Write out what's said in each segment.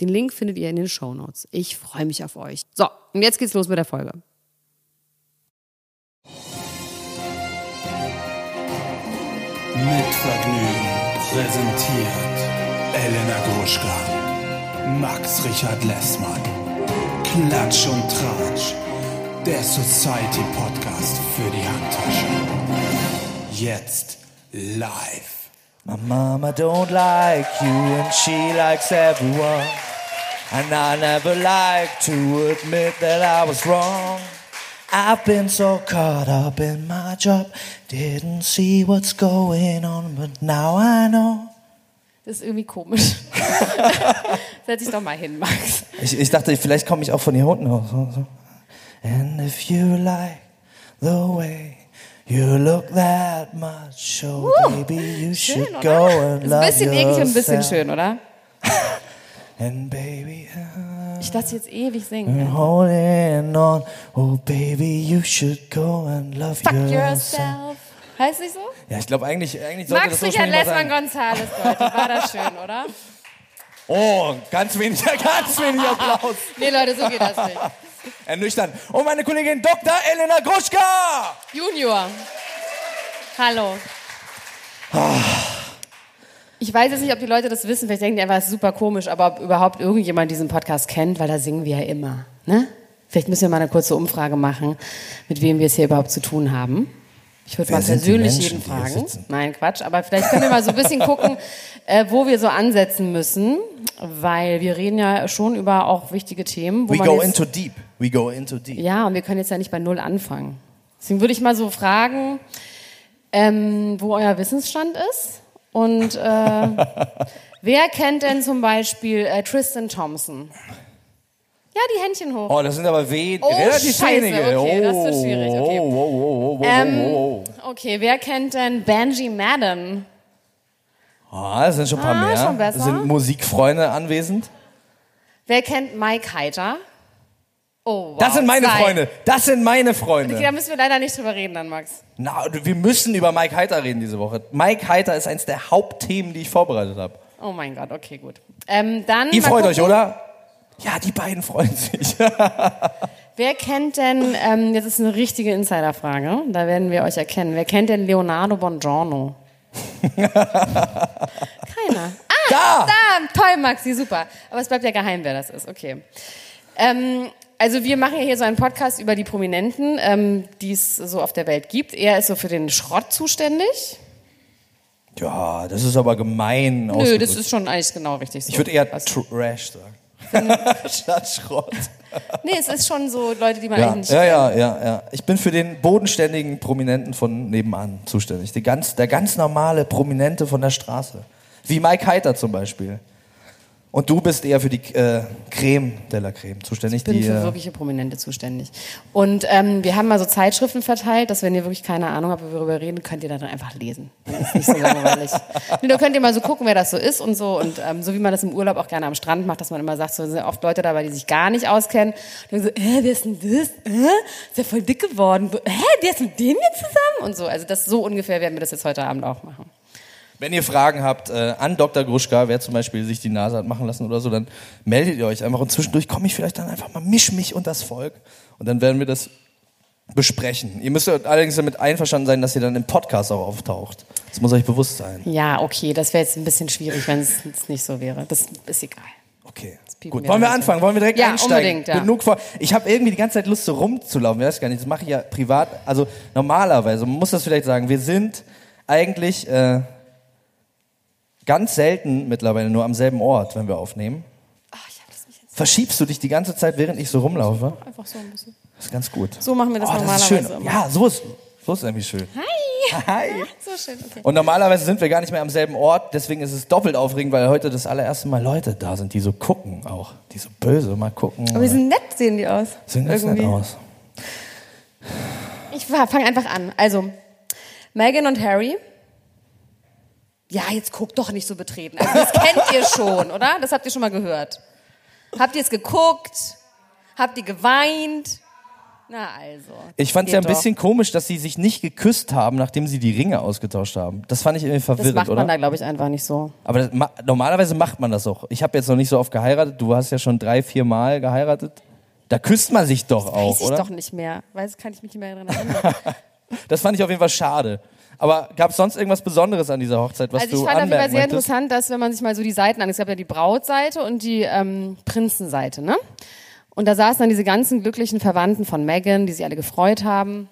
Den Link findet ihr in den Show Notes. Ich freue mich auf euch. So, und jetzt geht's los mit der Folge. Mit Vergnügen präsentiert Elena Gruschka, Max Richard Lessmann, Klatsch und Tratsch, der Society Podcast für die Handtasche. Jetzt live. My mama don't like you and she likes everyone. And I never like to admit that I was wrong. I've been so caught up in my job, didn't see what's going on, but now I know. Das ist irgendwie komisch. Setz dich doch mal hin, Max. Ich, ich dachte, vielleicht komme ich auch von hier unten aus. So, so. And if you like the way you look that much, oh Uh, baby, you Schön, should oder? go and Ist love ein bisschen eklig und ein bisschen yourself. schön, oder? And baby, Ich lasse jetzt ewig singen. holding on. Oh, baby, you should go and love Fuck yourself. Heißt nicht so? Ja, ich glaube eigentlich, eigentlich sollte Max das Richard ursprünglich mal Lessmann. Gonzales, Leute. War das schön, oder? Oh, ganz wenig, ganz wenig Applaus. Nee, Leute, so geht das nicht. Ernüchternd. Und meine Kollegin Dr. Elena Gruschka. Junior. Hallo. Ich weiß jetzt nicht, ob die Leute das wissen. Vielleicht denken die einfach, es ist super komisch, aber ob überhaupt irgendjemand diesen Podcast kennt, weil da singen wir ja immer. Ne? Vielleicht müssen wir mal eine kurze Umfrage machen, mit wem wir es hier überhaupt zu tun haben. Ich würde mal persönlich Menschen, jeden fragen. Nein, Quatsch. Aber vielleicht können wir mal so ein bisschen gucken, äh, wo wir so ansetzen müssen, weil wir reden ja schon über auch wichtige Themen. Wo We go into deep. We go into deep. ja, und wir können jetzt ja nicht bei Null anfangen. Deswegen würde ich mal so fragen, ähm, wo euer Wissensstand ist. Und äh, wer kennt denn zum Beispiel äh, Tristan Thompson? Ja, die Händchen hoch. Oh, das sind aber we Oh, relativ Scheiße, wenige. okay, das wird schwierig, okay. Oh, oh, oh, oh, oh, Ähm, oh, okay, wer kennt denn Benji Madden? oh. Ah, das sind schon ein paar Ah, mehr. schon besser. Sind Musikfreunde anwesend? Wer kennt Mike Heiter? Oh, wow. Das sind meine zwei. Freunde. Das sind meine Freunde. Okay, da müssen wir leider nicht drüber reden dann, Max. Na, wir müssen über Mike Heiter reden diese Woche. Mike Heiter ist eins der Hauptthemen, die ich vorbereitet habe. Oh mein Gott, okay, gut. Ähm, dann Ihr freut euch, gucken. oder? Ja, die beiden freuen sich. Wer kennt denn, ähm, jetzt ist eine richtige Insiderfrage, da werden wir euch erkennen. Wer kennt denn Leonardo Bongiorno? Keiner. Ah, Da! da! Toll, Maxi, super. Aber es bleibt ja geheim, wer das ist. Okay. Ähm, also wir machen ja hier so einen Podcast über die Prominenten, ähm, die es so auf der Welt gibt. Er ist so für den Schrott zuständig. Ja, das ist aber gemein Nö, das ist schon eigentlich genau richtig so. Ich würde eher Was? Trash sagen. Statt Schrott. Nee, es ist schon so Leute, die man Ja, eigentlich nicht ja, ja, ja, ja. Ich bin für den bodenständigen Prominenten von nebenan zuständig. Die ganz, der ganz normale Prominente von der Straße. Wie Mike Heiter zum Beispiel. Und du bist eher für die äh, Creme de la Creme zuständig. Ich bin die, für äh, wirkliche Prominente zuständig. Und ähm, wir haben mal so Zeitschriften verteilt, dass wenn ihr wirklich keine Ahnung habt, worüber wir reden, könnt ihr da drin einfach lesen. Das ist nicht so langweilig. nee, da könnt ihr mal so gucken, wer das so ist und so. Und ähm, so wie man das im Urlaub auch gerne am Strand macht, dass man immer sagt, so sind oft Leute dabei, die sich gar nicht auskennen. Und dann so, äh, wer ist denn das? Äh, ist ja voll dick geworden. Hä, der ist mit dem jetzt zusammen? Und so. Also das so ungefähr werden wir das jetzt heute Abend auch machen. Wenn ihr Fragen habt äh, an Dr. Gruschka, wer zum Beispiel sich die Nase hat machen lassen oder so, dann meldet ihr euch einfach und zwischendurch komme ich vielleicht dann einfach mal, misch mich und das Volk und dann werden wir das besprechen. Ihr müsst allerdings damit einverstanden sein, dass ihr dann im Podcast auch auftaucht. Das muss euch bewusst sein. Ja, okay, das wäre jetzt ein bisschen schwierig, wenn es nicht so wäre. Das ist egal. Okay. Gut, wollen wir anfangen? Wollen wir direkt Ja, einsteigen? unbedingt, ja. Genug vor. Ich habe irgendwie die ganze Zeit Lust, so rumzulaufen. Ich weiß gar nicht, das mache ich ja privat. Also normalerweise, man muss das vielleicht sagen, wir sind eigentlich äh, ganz selten mittlerweile nur am selben Ort, wenn wir aufnehmen. Ach, ich hab das nicht jetzt Verschiebst du dich die ganze Zeit, während ich so rumlaufe? einfach so ein bisschen. Das ist ganz gut. So machen wir das oh, normalerweise Das ist schön. immer. Ja, so ist, so los, irgendwie schön. Hi. Hi. So schön, okay. Und normalerweise sind wir gar nicht mehr am selben Ort, deswegen ist es doppelt aufregend, weil heute das allererste Mal Leute da sind, die so gucken auch. Die so böse mal gucken. Aber die sind nett, sehen die aus. Sehen ganz nett aus. Ich fange einfach an. Also, Meghan und Harry. Ja, jetzt guckt doch nicht so betreten. Also, das kennt ihr schon, oder? Das habt ihr schon mal gehört. Habt ihr es geguckt? Habt ihr geweint? Na also. Ich fand es ja ein doch. bisschen komisch, dass sie sich nicht geküsst haben, nachdem sie die Ringe ausgetauscht haben. Das fand ich irgendwie Das verwirrend, macht man oder? da, glaube ich, einfach nicht so. Aber das, ma normalerweise macht man das auch. Ich habe jetzt noch nicht so oft geheiratet. Du hast ja schon drei, vier Mal geheiratet. Da küsst man sich doch auch, Weiß ich oder? doch nicht mehr. Weiß, kann ich mich nicht mehr erinnern. Das fand ich auf jeden Fall schade. Aber gab es sonst irgendwas Besonderes an dieser Hochzeit, was also ich du fand auf jeden Fall sehr möchtest? interessant, dass wenn man sich mal so die Seiten an, es gab ja die Brautseite und die ähm, Prinzenseite, ne? Und da saßen dann diese ganzen glücklichen Verwandten von Meghan, die sich alle gefreut haben.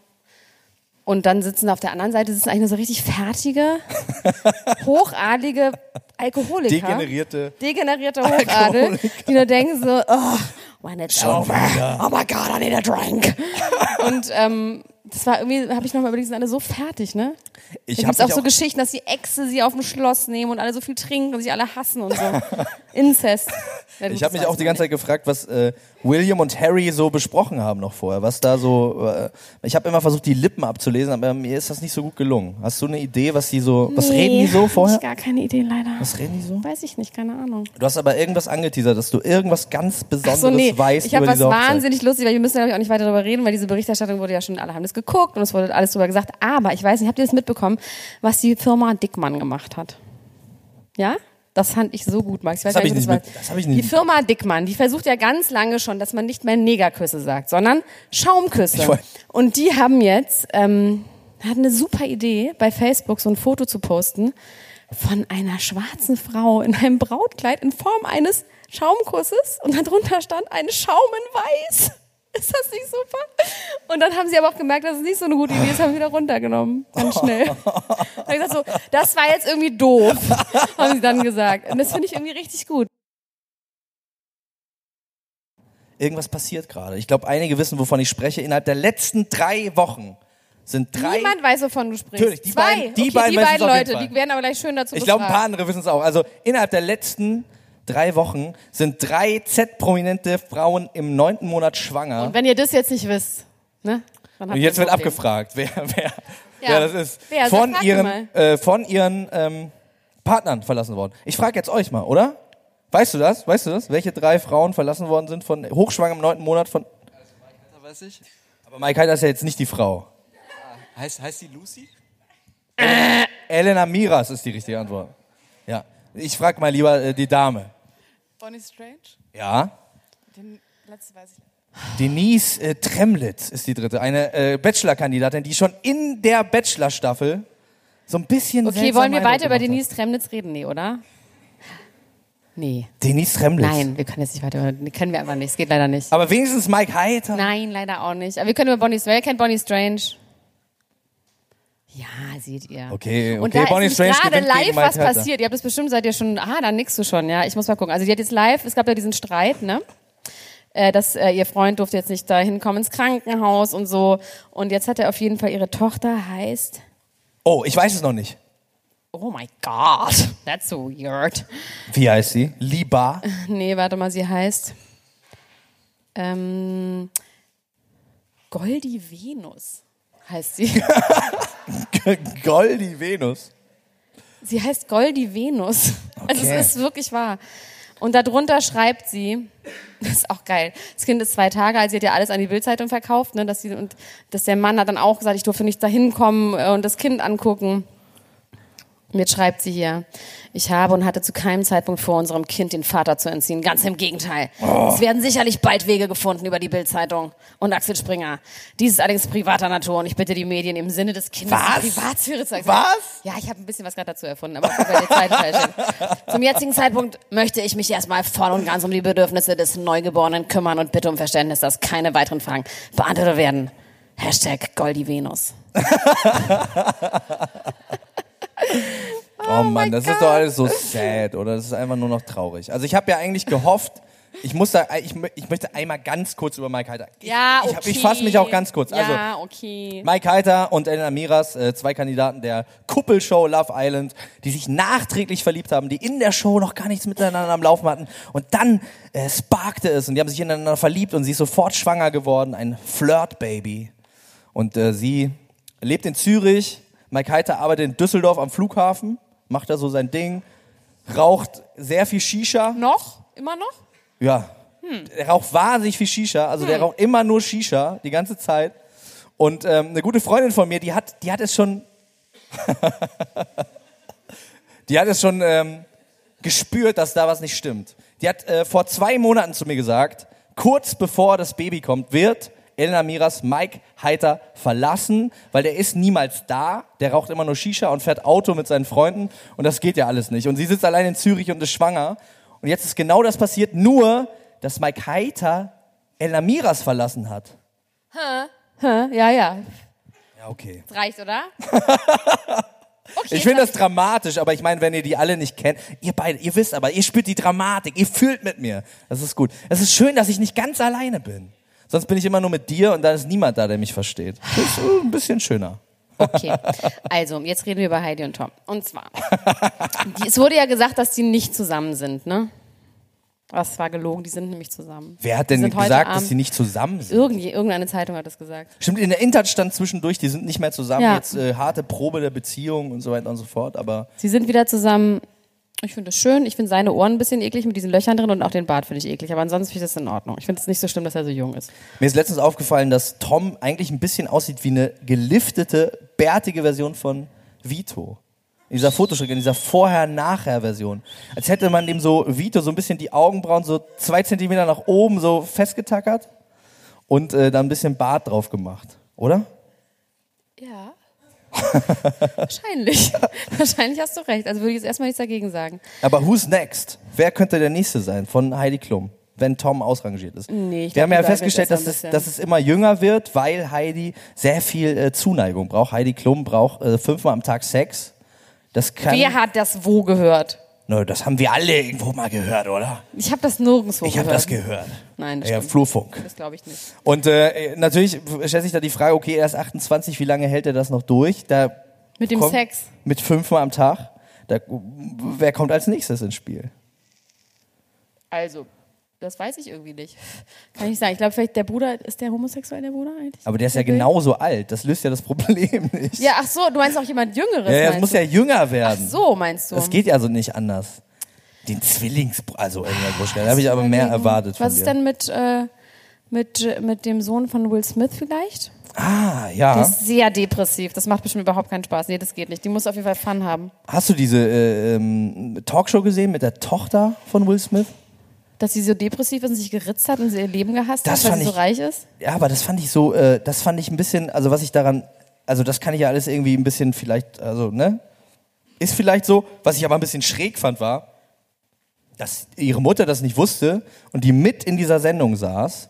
Und dann sitzen auf der anderen Seite sitzen eigentlich nur so richtig fertige, hochadlige Alkoholiker. Degenerierte. Degenerierte Hochadel, Alkoholiker. die nur denken so, oh, when it's Schon over, wieder. oh my God, I need a drink. Und ähm, das war irgendwie, habe ich nochmal überlegt, sind alle so fertig, ne? Ich habe auch so auch, Geschichten, dass die Äxte sie auf dem Schloss nehmen und alle so viel trinken und sich alle hassen und so. Inzest. Ja, ich hab das mich auch die ganze Zeit gefragt, was äh, William und Harry so besprochen haben noch vorher. Was da so. Äh, ich habe immer versucht, die Lippen abzulesen, aber mir ist das nicht so gut gelungen. Hast du eine Idee, was die so. Was Nee, reden die so vorher? Ich gar keine Idee leider. Was reden die so? Weiß ich nicht, keine Ahnung. Du hast aber irgendwas angeteasert, dass du irgendwas ganz Ach Besonderes so, nee. weißt Ich habe was wahnsinnig lustig, weil wir müssen glaube ich auch nicht weiter darüber reden, weil diese Berichterstattung wurde ja schon, alle haben das geguckt und es wurde alles drüber gesagt. Aber ich weiß nicht, habt ihr das mitbekommen, was die Firma Dickmann gemacht hat? Ja? Das fand ich so gut, Max. Ich weiß Das hab gar ich nicht, mit- das hab ich nicht Die Firma Dickmann, die versucht ja ganz lange schon, dass man nicht mehr Negerküsse sagt, sondern Schaumküsse. Und die haben jetzt, ähm, hatten eine super Idee, bei Facebook so ein Foto zu posten von einer schwarzen Frau in einem Brautkleid in Form eines Schaumkusses und darunter stand ein Schaum in Weiß. Ist das nicht super? Und dann haben sie aber auch gemerkt, dass es nicht so eine gute Idee ist, haben sie wieder runtergenommen. Ganz schnell. Und ich gesagt so, das war jetzt irgendwie doof, haben sie dann gesagt. Und das finde ich irgendwie richtig gut. Irgendwas passiert gerade. Ich glaube, einige wissen, wovon ich spreche. Innerhalb der letzten drei Wochen sind drei. Niemand weiß, wovon du sprichst. Natürlich, die Zwei. beiden- die okay, beiden die beiden Leute, die werden aber gleich schön dazu Ich glaube, ein paar andere wissen es auch. Also innerhalb der letzten drei Wochen sind drei Z-prominente Frauen im neunten Monat schwanger. Und wenn ihr das jetzt nicht wisst, ne? Und jetzt wird abgefragt, wer, wer, Ja. wer das ist. Wer? Sag, Von ihren, äh, von ihren ähm, Partnern verlassen worden. Ich frage jetzt euch mal, oder? Weißt du das? Weißt du das? Welche drei Frauen verlassen worden sind von hochschwanger im neunten Monat von. weiß ich. Aber Mike Heiter ist ja jetzt nicht die Frau. Heißt, heißt die Lucy? Elena Miras ist die richtige Antwort. Ja. Ich frage mal lieber äh, die Dame. Bonnie Strange? Ja. Den letzte weiß ich nicht. Denise äh, Tremlitz ist die dritte, eine äh, Bachelor-Kandidatin, die schon in der Bachelor-Staffel so ein bisschen. Okay, wollen wir Eindruck weiter über Denise Tremnitz reden? Nee, oder? Nee. Denise Tremlitz. Nein, wir können jetzt nicht weiter über, können wir einfach nicht. Es geht leider nicht. Aber wenigstens Mike Heiter. Nein, leider auch nicht. Aber wir können über Bonnie Strange. Wer kennt Bonnie Strange? Ja, seht ihr. Okay, Und okay, da Bonnie ist Strange gerade live was Heiter. passiert. Ihr habt es bestimmt, seid ihr schon, ah, dann nix du schon, ja. Ich muss mal gucken. Also die hat jetzt live, es gab ja diesen Streit, ne? Äh, dass äh, ihr Freund durfte jetzt nicht da hinkommen ins Krankenhaus und so. Und jetzt hat er auf jeden Fall ihre Tochter heißt, Oh, ich weiß es noch nicht. oh my God, that's so weird. Wie heißt sie? Liba. Nee, warte mal, sie heißt ähm, Goldie Venus heißt sie. Goldi Venus. Sie heißt Goldie Venus. Also Okay. es ist wirklich wahr. Und darunter schreibt sie, das ist auch geil. Das Kind ist zwei Tage alt, sie hat ja alles an die Bildzeitung verkauft, ne, dass sie und dass der Mann hat dann auch gesagt, ich durfte nicht da hinkommen äh, und das Kind angucken. Jetzt schreibt sie hier, ich habe und hatte zu keinem Zeitpunkt vor, unserem Kind den Vater zu entziehen. Ganz im Gegenteil. Oh. Es werden sicherlich bald Wege gefunden über die Bildzeitung und Axel Springer. Dies ist allerdings privater Natur und ich bitte die Medien im Sinne des Kindes Was? die Privatsphäre zu erklären. Was? Ja, ich habe ein bisschen was gerade dazu erfunden, aber zweiten Teil stehen. Zum jetzigen Zeitpunkt möchte ich mich erstmal voll und ganz um die Bedürfnisse des Neugeborenen kümmern und bitte um Verständnis, dass keine weiteren Fragen beantwortet werden. Hashtag Goldie Venus. Oh, Mann, das ist doch alles so sad, oder? Das ist einfach nur noch traurig. Also ich habe ja eigentlich gehofft, Ich muss da, ich, ich möchte einmal ganz kurz über Mike Heiter. Ich, Ja, ich, okay. hab- ich fasse mich auch ganz kurz. Also, Ja, okay. Mike Heiter und Elena Miras, äh, zwei Kandidaten der Kuppelshow Love Island, die sich nachträglich verliebt haben, die in der Show noch gar nichts miteinander am Laufen hatten. Und dann äh, sparkte es und die haben sich ineinander verliebt und sie ist sofort schwanger geworden, ein Flirt-Baby. Und äh, sie lebt in Zürich. Mike Heiter arbeitet in Düsseldorf am Flughafen, macht da so sein Ding, raucht sehr viel Shisha. Noch? Immer noch? Ja. Der raucht wahnsinnig viel Shisha. Also der raucht immer nur Shisha die ganze Zeit. Und ähm, eine gute Freundin von mir, die hat, die hat es schon, die hat es schon ähm, gespürt, dass da was nicht stimmt. Die hat äh, vor zwei Monaten zu mir gesagt, kurz bevor das Baby kommt, wird Elena Miras Mike Heiter verlassen, weil der ist niemals da. Der raucht immer nur Shisha und fährt Auto mit seinen Freunden und das geht ja alles nicht. Und sie sitzt allein in Zürich und ist schwanger. Und jetzt ist genau das passiert, nur dass Mike Heiter Elena Miras verlassen hat. Ja, ja. Ja, okay. Das reicht, oder? Okay, Ich finde das dramatisch, aber ich meine, wenn ihr die alle nicht kennt, ihr beide, ihr wisst aber, ihr spürt die Dramatik, ihr fühlt mit mir. Das ist gut. Es ist schön, dass ich nicht ganz alleine bin. Sonst bin ich immer nur mit dir und dann ist niemand da, der mich versteht. Das ist ein bisschen schöner. Okay, also jetzt reden wir über Heidi und Tom. Und zwar, die, es wurde ja gesagt, dass die nicht zusammen sind, ne? Das war gelogen, die sind nämlich zusammen. Wer hat denn gesagt, dass sie nicht zusammen sind? Irgendwie, irgendeine Zeitung hat das gesagt. Stimmt, in der Intert stand zwischendurch, die sind nicht mehr zusammen, Ja. jetzt äh, harte Probe der Beziehung und so weiter und so fort, aber Sie sind wieder zusammen. Ich finde das schön. Ich finde seine Ohren ein bisschen eklig mit diesen Löchern drin und auch den Bart finde ich eklig. Aber ansonsten finde ich das in Ordnung. Ich finde es nicht so schlimm, dass er so jung ist. mir ist letztens aufgefallen, dass Tom eigentlich ein bisschen aussieht wie eine geliftete, bärtige Version von Vito. In dieser Fotoschrift, in dieser Vorher-Nachher-Version. Als hätte man dem so Vito so ein bisschen die Augenbrauen so zwei Zentimeter nach oben so festgetackert und äh, dann ein bisschen Bart drauf gemacht. Oder? Wahrscheinlich. Wahrscheinlich hast du recht. Also würde ich jetzt erstmal nichts dagegen sagen. Aber who's next? Wer könnte der nächste sein von Heidi Klum, wenn Tom ausrangiert ist? Nee, ich Wir glaub, haben ja festgestellt, dass es, dass es immer jünger wird, weil Heidi sehr viel äh, Zuneigung braucht. Heidi Klum braucht äh, fünfmal am Tag Sex. Das kann. Wer hat das wo gehört? No, das haben wir alle irgendwo mal gehört, oder? Ich habe das nirgendwo Ich gehört. habe das gehört. Nein, das Ja, stimmt. Flurfunk. Das glaube ich nicht. Und äh, natürlich stellt sich da die Frage, okay, er ist 28, wie lange hält er das noch durch? Da Mit dem Sex. Mit fünfmal am Tag. Da, wer kommt als nächstes ins Spiel? Also, das weiß ich irgendwie nicht. Kann ich nicht sagen. Ich glaube, vielleicht der Bruder, ist der homosexuell, der Bruder eigentlich? Aber der ist ja Okay. genauso alt. Das löst ja das Problem nicht. Ja, ach so, du meinst auch jemand Jüngeres. Ja, ja, es muss du? ja jünger Ach werden. so, meinst du? Das geht ja so nicht anders. Den Zwillings... Also, Elena Gruschka, da habe ich aber mehr erwartet von Was ist denn mit, äh, mit, mit dem Sohn von Will Smith vielleicht? Ah, ja. ist sehr depressiv. Das macht bestimmt überhaupt keinen Spaß. Nee, das geht nicht. Die muss auf jeden Fall Fun haben. Hast du diese äh, ähm, Talkshow gesehen mit der Tochter von Will Smith? Dass sie so depressiv ist und sich geritzt hat und sie ihr Leben gehasst Das hat, weil sie so ich- reich ist? Ja, aber das fand ich so, äh, das fand ich ein bisschen, also was ich daran, also das kann ich ja alles irgendwie ein bisschen vielleicht, also, ne? Ist vielleicht so. Was ich aber ein bisschen schräg fand, war, dass ihre Mutter das nicht wusste und die mit in dieser Sendung saß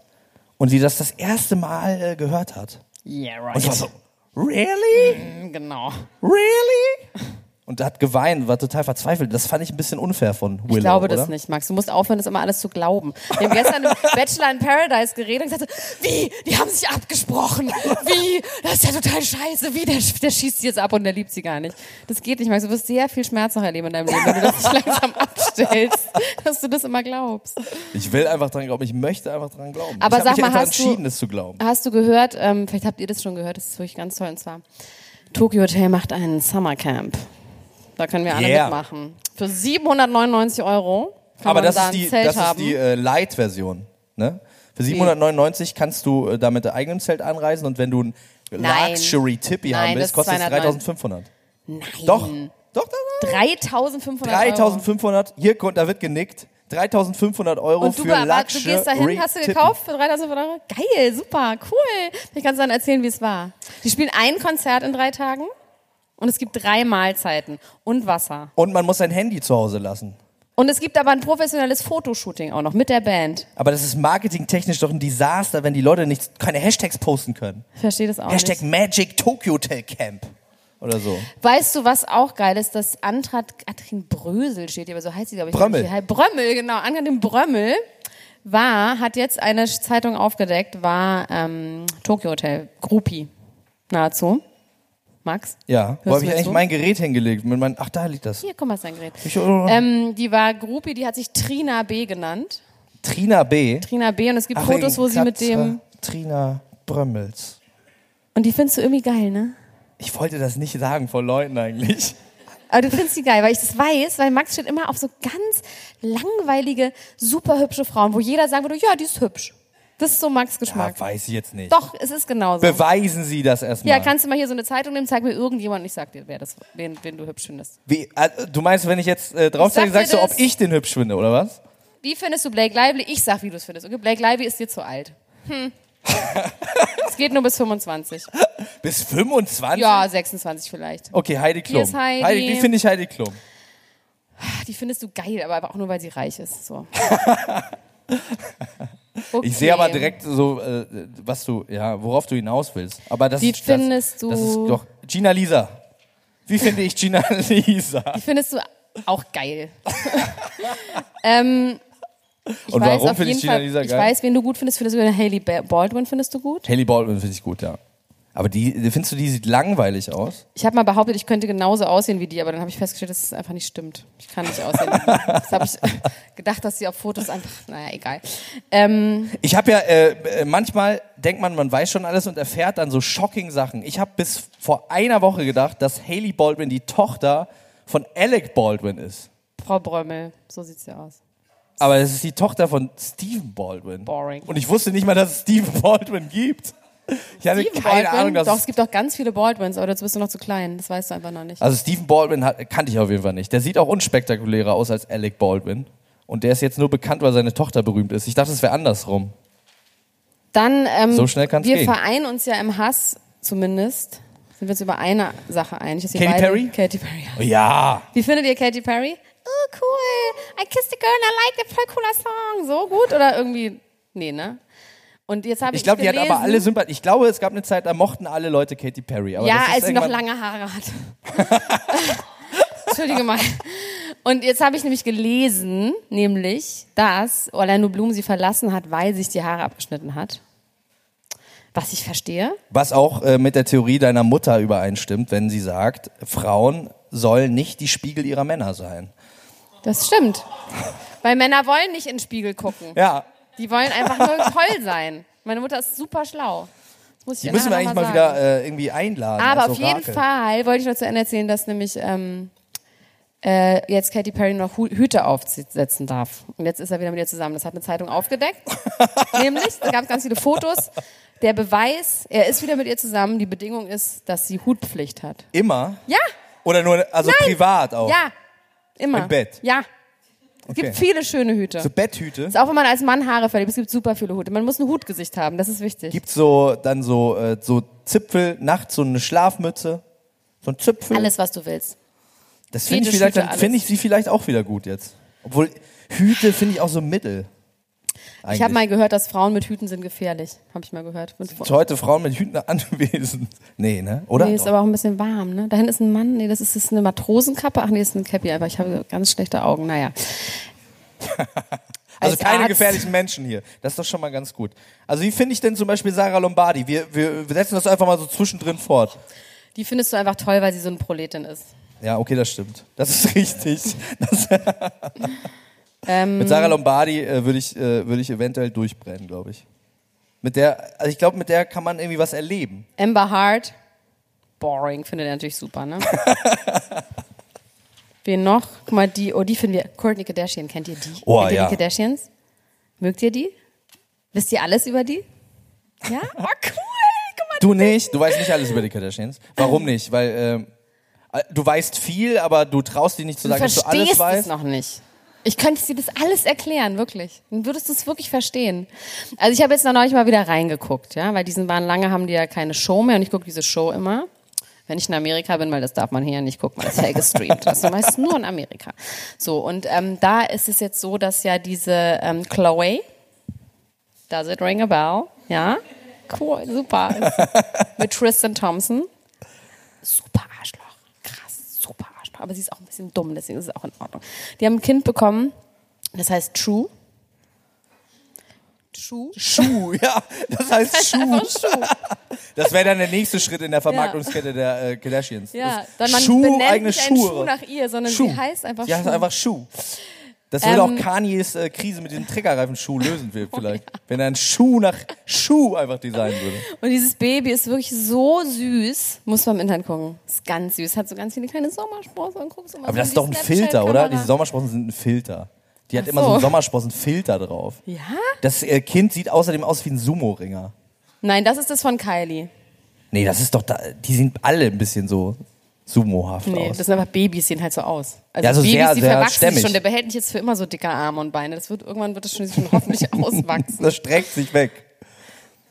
und sie das das erste Mal äh, gehört hat. Yeah, right. Und sie war so, really? genau. Really? Und hat geweint, war total verzweifelt. Das fand ich ein bisschen unfair von Willow, Ich glaube oder? das nicht, Max. Du musst aufhören, das immer alles zu glauben. Wir haben gestern im Bachelor in Paradise geredet und gesagt, wie? Die haben sich abgesprochen. Wie? Das ist ja total scheiße. Wie? Der, der schießt sie jetzt ab und der liebt sie gar nicht. Das geht nicht, Max. Du wirst sehr viel Schmerz noch erleben in deinem Leben, wenn du das nicht langsam abstellst, dass du das immer glaubst. Ich will einfach dran glauben. Ich möchte einfach dran glauben. Aber ich sag mal, hast du- entschieden, das zu glauben. Hast du gehört, ähm, vielleicht habt ihr das schon gehört, das ist wirklich ganz toll, und zwar Tokyo Hotel macht einen Summercamp. Da können wir alle Yeah. mitmachen. Für 799 Euro kann Aber man das da ist die, Zelt das ist haben. die äh, Light-Version. Ne? Für 799 kannst du äh, da mit deinem eigenen Zelt anreisen und wenn du ein Nein, haben willst, ist kostet es 209. 3500. Nein. Doch, doch, doch, doch. 3500 Euro. 3500, hier kommt, da wird genickt. 3500 Euro Und du, für aber du gehst dahin, hast du gekauft für 3500 Euro? Geil, super, cool. Ich kann dann erzählen, wie es war. Die spielen ein Konzert in drei Tagen und es gibt drei Mahlzeiten und Wasser. Und man muss sein Handy zu Hause lassen. Und es gibt aber ein professionelles Fotoshooting auch noch mit der Band. Aber das ist marketingtechnisch doch ein Desaster, wenn die Leute nicht, keine Hashtags posten können. Ich verstehe das auch Hashtag nicht. Magic Tokyo Hotel Camp. Oder so. Weißt du, was auch geil ist? Dass Antrat, Katrin Brösel steht hier, aber so heißt sie, glaube ich. Brömmel. nicht. Brömmel, genau. Antrat Brömmel war, hat jetzt eine Zeitung aufgedeckt, war ähm, Tokyo Hotel, Groupie, nahezu. Max? Ja, wo habe ich eigentlich zu? mein Gerät hingelegt? Mit mein, ach, da liegt das. Hier, guck mal, ist dein Gerät. Ich, oh, Ähm, die war Groupie, die hat sich Trina B genannt. Trina B. Trina B und es gibt Ach, Fotos, wo sie mit dem. Trina Brömmels. Und die findest du irgendwie geil, ne? Ich wollte das nicht sagen vor Leuten eigentlich. Aber du findest sie geil, weil ich das weiß, weil Max steht immer auf so ganz langweilige, super hübsche Frauen, wo jeder sagen würde, ja, die ist hübsch. Das ist so Max Geschmack. Ja, weiß ich jetzt nicht. Doch, es ist genauso. Beweisen Sie das erstmal. ja, kannst du mal hier so eine Zeitung nehmen, zeig mir irgendjemand und ich sag dir, wer das, wen, wen du hübsch findest. Wie, äh, du meinst, wenn ich jetzt äh, drauf Ich sag zeige, sagst du, ob ich den hübsch finde, oder was? Wie findest du Blake Lively? Ich sag, wie du es findest. Okay, Blake Lively ist dir zu alt. Hm. es geht nur bis 25. Bis 25? Ja, 26 vielleicht. Okay, Heidi Klum. Hier ist Heidi. wie finde ich Heidi Klum? Die findest du geil, aber auch nur, weil sie reich ist. So. Ich sehe aber Okay. direkt so, äh, was du, ja, worauf du hinaus willst. Aber das Wie ist, findest das, du- Das ist doch Gina Lisa. Wie finde ich Gina Lisa? Die findest du auch geil. ähm, ich Und weiß warum finde ich Gina Lisa Ich geil? weiß, wen du gut findest. Findest du Haley Ba- Baldwin findest du gut? Haley Baldwin finde ich gut, ja. Aber die, findest du, die sieht langweilig aus? Ich habe mal behauptet, ich könnte genauso aussehen wie die, aber dann habe ich festgestellt, dass es einfach nicht stimmt. Ich kann nicht aussehen. Das habe ich gedacht, dass sie auf Fotos einfach, naja, egal. Ähm, Ich habe ja, äh, äh, manchmal denkt man, man weiß schon alles und erfährt dann so shocking Sachen. Ich habe bis vor einer Woche gedacht, dass Haley Baldwin die Tochter von Alec Baldwin ist. Frau Brömmel, so sieht's ja aus. Aber es ist die Tochter von Stephen Baldwin. Boring. Und ich wusste nicht mal, dass es Stephen Baldwin gibt. Ich hatte Stephen keine Baldwin? Ahnung, dass Doch, es gibt doch ganz viele Baldwins, aber dazu bist du noch zu klein. Das weißt du einfach noch nicht. Also Stephen Baldwin hat, kannte ich auf jeden Fall nicht. Der sieht auch unspektakulärer aus als Alec Baldwin. Und der ist jetzt nur bekannt, weil seine Tochter berühmt ist. Ich dachte, es wäre andersrum. Dann, ähm, So schnell kann's wir gehen. vereinen uns ja im Hass zumindest. Sind wir uns über eine Sache einig. dass Katy beide Perry? Katy Perry. Oh Ja. Wie findet ihr Katy Perry? Oh, cool. I kissed a girl and I liked it. Voll cooler Song. So gut? Oder irgendwie, nee, ne? Und jetzt habe ich Ich glaube, die hat aber alle Sympathie. Ich glaube, es gab eine Zeit, da mochten alle Leute Katy Perry. Ja, als sie noch lange Haare hat. Entschuldige mal. Und jetzt habe ich nämlich gelesen, nämlich, dass Orlando Bloom sie verlassen hat, weil sich die Haare abgeschnitten hat. Was ich verstehe. Was auch äh, mit der Theorie deiner Mutter übereinstimmt, wenn sie sagt, Frauen sollen nicht die Spiegel ihrer Männer sein. Das stimmt. Weil Männer wollen nicht in den Spiegel gucken. Ja. Die wollen einfach nur toll sein. Meine Mutter ist super schlau. Das muss ich Die müssen wir eigentlich mal sagen. wieder äh, irgendwie einladen. Aber als auf jeden. Fall wollte ich noch zu Ende erzählen, dass nämlich ähm, äh, jetzt Katy Perry noch Hu Hüte aufsetzen darf. Und jetzt ist er wieder mit ihr zusammen. Das hat eine Zeitung aufgedeckt. nämlich, da gab es ganz viele Fotos. Der Beweis, er ist wieder mit ihr zusammen. Die Bedingung ist, dass sie Hutpflicht hat. Immer? Ja, Oder nur, also privat auch? ja, immer. Im Bett? Ja. Es Okay. gibt viele schöne Hüte. So Betthüte? ist auch wenn man als Mann Haare verliebt, es gibt super viele Hute. Man muss ein Hutgesicht haben, das ist wichtig. Gibt's so dann so äh, so Zipfel nachts so eine Schlafmütze, so ein Zipfel. Alles, was du willst. das finde ich vielleicht, Hüte, dann finde ich sie vielleicht auch wieder gut jetzt. Obwohl Hüte finde ich auch so mittel. Ich habe Eigentlich. mal gehört, dass Frauen mit Hüten sind gefährlich. Habe ich mal gehört. Sind heute Frauen mit Hüten anwesend? Nee, ne? Oder? Nee, ist Doch. aber auch ein bisschen warm, ne? Da hinten ist ein Mann. Nee, das ist, das ist eine Matrosenkappe. Ach nee, das ist ein Cappy, aber ich habe ganz schlechte Augen. Naja. also als keine Arzt- gefährlichen Menschen hier. Das ist doch schon mal ganz gut. Also wie finde ich denn zum Beispiel Sarah Lombardi? Wir, wir, wir setzen das einfach mal so zwischendrin fort. Die findest du einfach toll, weil sie so eine Proletin ist. Ja, okay, das stimmt. Das ist richtig. Das, Ähm, mit Sarah Lombardi äh, würde ich, äh, würde ich eventuell durchbrennen, glaube ich. Mit der, also ich glaube, mit der kann man irgendwie was erleben. Amber Hart. Boring, findet er natürlich super, ne? Wen noch? Guck mal, die, oh, die finden wir. Courtney Kardashian, kennt ihr die? Oh, kennt ihr ja. die Kardashians? Mögt ihr die? Wisst ihr alles über die? Ja? Oh, cool! Guck mal. Du nicht? Du weißt nicht alles über die Kardashians? Warum nicht? Weil ähm, äh, du weißt viel, aber du traust dich nicht zu Du sagen, dass du alles verstehst es weißt. noch nicht. Ich könnte dir das alles erklären, wirklich. Dann würdest du es wirklich verstehen. Also ich habe jetzt noch neulich mal wieder reingeguckt, ja, weil diesen waren lange haben die ja keine Show mehr und ich gucke diese Show immer. Wenn ich in Amerika bin, weil das darf man hier nicht gucken, weil ist ja gestreamt. Ist meistens nur in Amerika. So, und ähm, da ist es jetzt so, dass ja diese ähm, Chloe, does it ring a bell? Ja? Cool, super. Mit Tristan Thompson. Super Arschloch. Krass, super Arschloch. Aber sie ist auch ein bisschen dumm, deswegen ist es auch in Ordnung. Die haben ein Kind bekommen, das heißt True. Schuh. Schuh, ja, das heißt Schuh. Einfach Schuh. Das wäre dann der nächste Schritt in der Vermarktungskette der äh, Kardashians. Ja, Das dann man Schuh, benennt eigene Schuhe. Schuh nach ihr, sondern Schuh. sie heißt einfach Sie heißt Schuh. einfach Schuh. Das würde auch Ähm, Kanyes äh, Krise mit dem Triggerreifen-Schuh lösen will, vielleicht. Wenn er einen Schuh nach Schuh einfach designen würde. Und dieses Baby ist wirklich so süß. Muss man im Internet gucken. Ist ganz süß. Hat so ganz viele kleine Sommersprossen und guckst immer Aber so das ist doch ein Filter, oder? Diese Sommersprossen sind ein Filter. Die hat Ach immer so so. einen Sommersprossen-Filter drauf. Ja? Das äh, Kind sieht außerdem aus wie ein Sumo-Ringer. Nein, das ist das von Kylie. Nee, das ist doch da, die sehen alle ein bisschen so Sumo-haft Nee, aus. das sind einfach Babys, sehen halt so aus. Also Ja, so Babys, sehr, die sehr verwachsen stämmig. schon. Der behält nicht jetzt für immer so dicke Arme und Beine. Das wird, irgendwann wird das schon, schon hoffentlich auswachsen. Das streckt sich weg.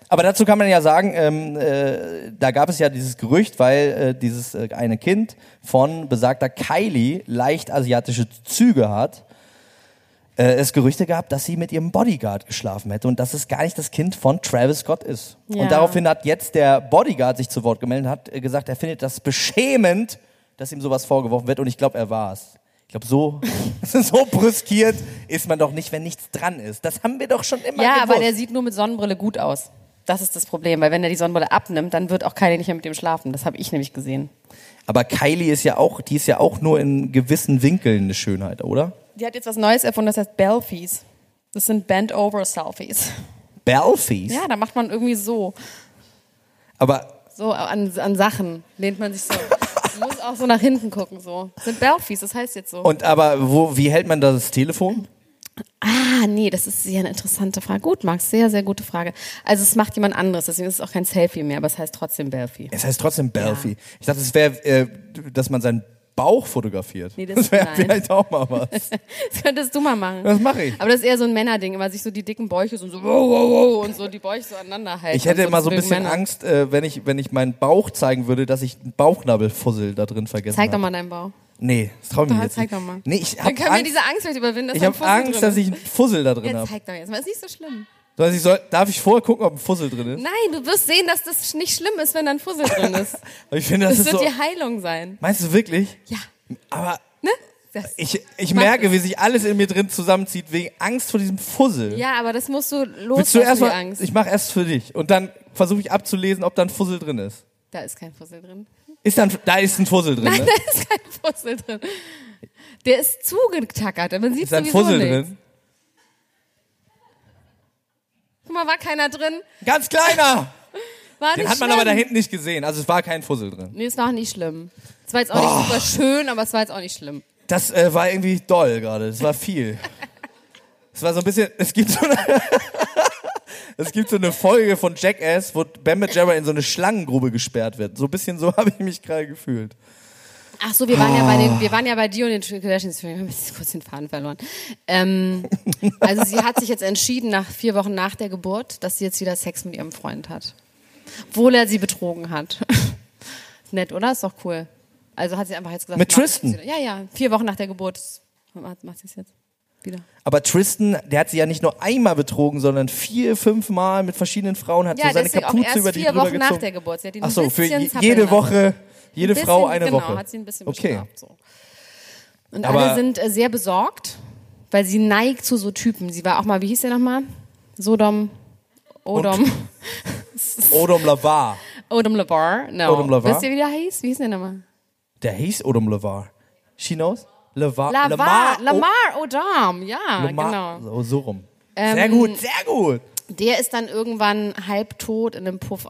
Aber dazu kann man ja sagen, ähm, äh, da gab es ja dieses Gerücht, weil äh, dieses äh, eine Kind von besagter Kylie leicht asiatische Züge hat, äh, es Gerüchte gab, dass sie mit ihrem Bodyguard geschlafen hätte und dass es gar nicht das Kind von Travis Scott ist. Ja. Und daraufhin hat jetzt der Bodyguard sich zu Wort gemeldet und hat äh, gesagt, er findet das beschämend, dass ihm sowas vorgeworfen wird und ich glaube, er war es. Ich glaube, so, so brüskiert ist man doch nicht, wenn nichts dran ist. Das haben wir doch schon immer Ja, gewusst. aber der sieht nur mit Sonnenbrille gut aus. Das ist das Problem, weil wenn er die Sonnenbrille abnimmt, dann wird auch Kylie nicht mehr mit ihm schlafen. Das habe ich nämlich gesehen. Aber Kylie ist ja auch, die ist ja auch nur in gewissen Winkeln eine Schönheit, oder? Die hat jetzt was Neues erfunden, das heißt Belfies. Das sind Bend-Over-Selfies. Belfies. Ja, da macht man irgendwie so. Aber So an, an Sachen lehnt man sich so. Man muss auch so nach hinten gucken, so. Das sind Belfies, das heißt jetzt so. und aber wo, wie hält man das Telefon? Ah, nee, das ist sehr eine interessante Frage. Gut, Max, sehr, sehr gute Frage. Also es macht jemand anderes, deswegen ist es auch kein Selfie mehr, aber es heißt trotzdem Belfie. Es heißt trotzdem Belfie. Ich dachte, es wäre, äh, dass man seinen Bauch fotografiert. Nee, das- wäre nein. vielleicht auch mal was. Das könntest du mal machen. Das mache ich. Aber das ist eher so ein Männerding, immer sich so die dicken Bäuche so, und so wow, wow, wow, und so die Bäuche so aneinander halten. Ich hätte immer so ein das bisschen Männer. Angst, äh, wenn ich wenn ich meinen Bauch zeigen würde, dass ich einen Bauchnabelfussel da drin vergessen Zeig doch habe. mal deinen Bauch. Nee, das trau ich mir Doch, jetzt zeig nicht. doch mal. Nee, ich Dann können wir Angst, diese Angst vielleicht überwinden, dass ich habe Angst, drin dass ich einen Fussel da drin habe. zeig doch jetzt mal, ist nicht so schlimm. Also ich soll, darf ich vorher gucken, ob ein Fussel drin ist? Nein, du wirst sehen, dass das nicht schlimm ist, wenn da ein Fussel drin ist. Ich finde, das, Das ist wird so. die Heilung sein. Meinst du wirklich? Ja, Aber ne? Das, ich, ich merke, wie sich alles in mir drin zusammenzieht wegen Angst vor diesem Fussel. ja, aber das musst du Willst du loslassen, erst die mal, Angst. ich mache erst für dich und dann versuche ich abzulesen, ob da ein Fussel drin ist. Da ist kein Fussel drin. Ist dann, da ist ein Fussel drin. Nein, ne? da ist kein Fussel drin. Der ist zugetackert, man sieht Ist da ein sowieso Fussel nichts. drin? Guck mal, war keiner drin? Ganz kleiner! War Den hat man schlimm. aber da hinten nicht gesehen. Also es war kein Fussel drin. Nee, es war auch nicht schlimm. Es war jetzt auch nicht super schön, aber es war jetzt auch nicht schlimm. Das äh, war irgendwie doll gerade. Das war viel. Es war so ein bisschen. Es gibt so eine. es gibt so eine Folge von Jackass, wo Bam Margera in so eine Schlangengrube gesperrt wird. So ein bisschen so habe ich mich gerade gefühlt. Ach so, wir waren ja bei den, wir waren ja bei dir und den Kardashians. Wir haben jetzt kurz den Faden verloren. Ähm, also sie hat sich jetzt entschieden, nach vier Wochen nach der Geburt, dass sie jetzt wieder Sex mit ihrem Freund hat. Obwohl er sie betrogen hat. Nett, oder? Ist doch cool. Also hat sie einfach jetzt gesagt. Mit sie Tristan? Ja, ja. Vier Wochen nach der Geburt macht, sie es jetzt wieder. Aber Tristan, der hat sie ja nicht nur einmal betrogen, sondern vier, fünf Mal mit verschiedenen Frauen, hat Ja, so seine Kapuze über die vier drüber Wochen nach gezogen. der Geburt. Sie hat ihn Ach so, für jede. Woche, jede Ein bisschen, Frau eine genau, Woche. hat sie ein bisschen Okay. bestraft. So. Und Aber- alle sind äh, sehr besorgt, weil sie neigt zu so Typen. Sie war auch mal, wie hieß der nochmal? Sodom, Odom, Odom Lavar. Odom Lavar. No. Odom Lavar? Wisst ihr, wie der hieß? Wie hieß der nochmal? Der hieß Odom Lavar. She knows? Lavar. Lavar, O- Lamar Odom, ja, Lamar. genau. So, so rum. Ähm, sehr gut, sehr gut. Der ist dann irgendwann halbtot in einem Puff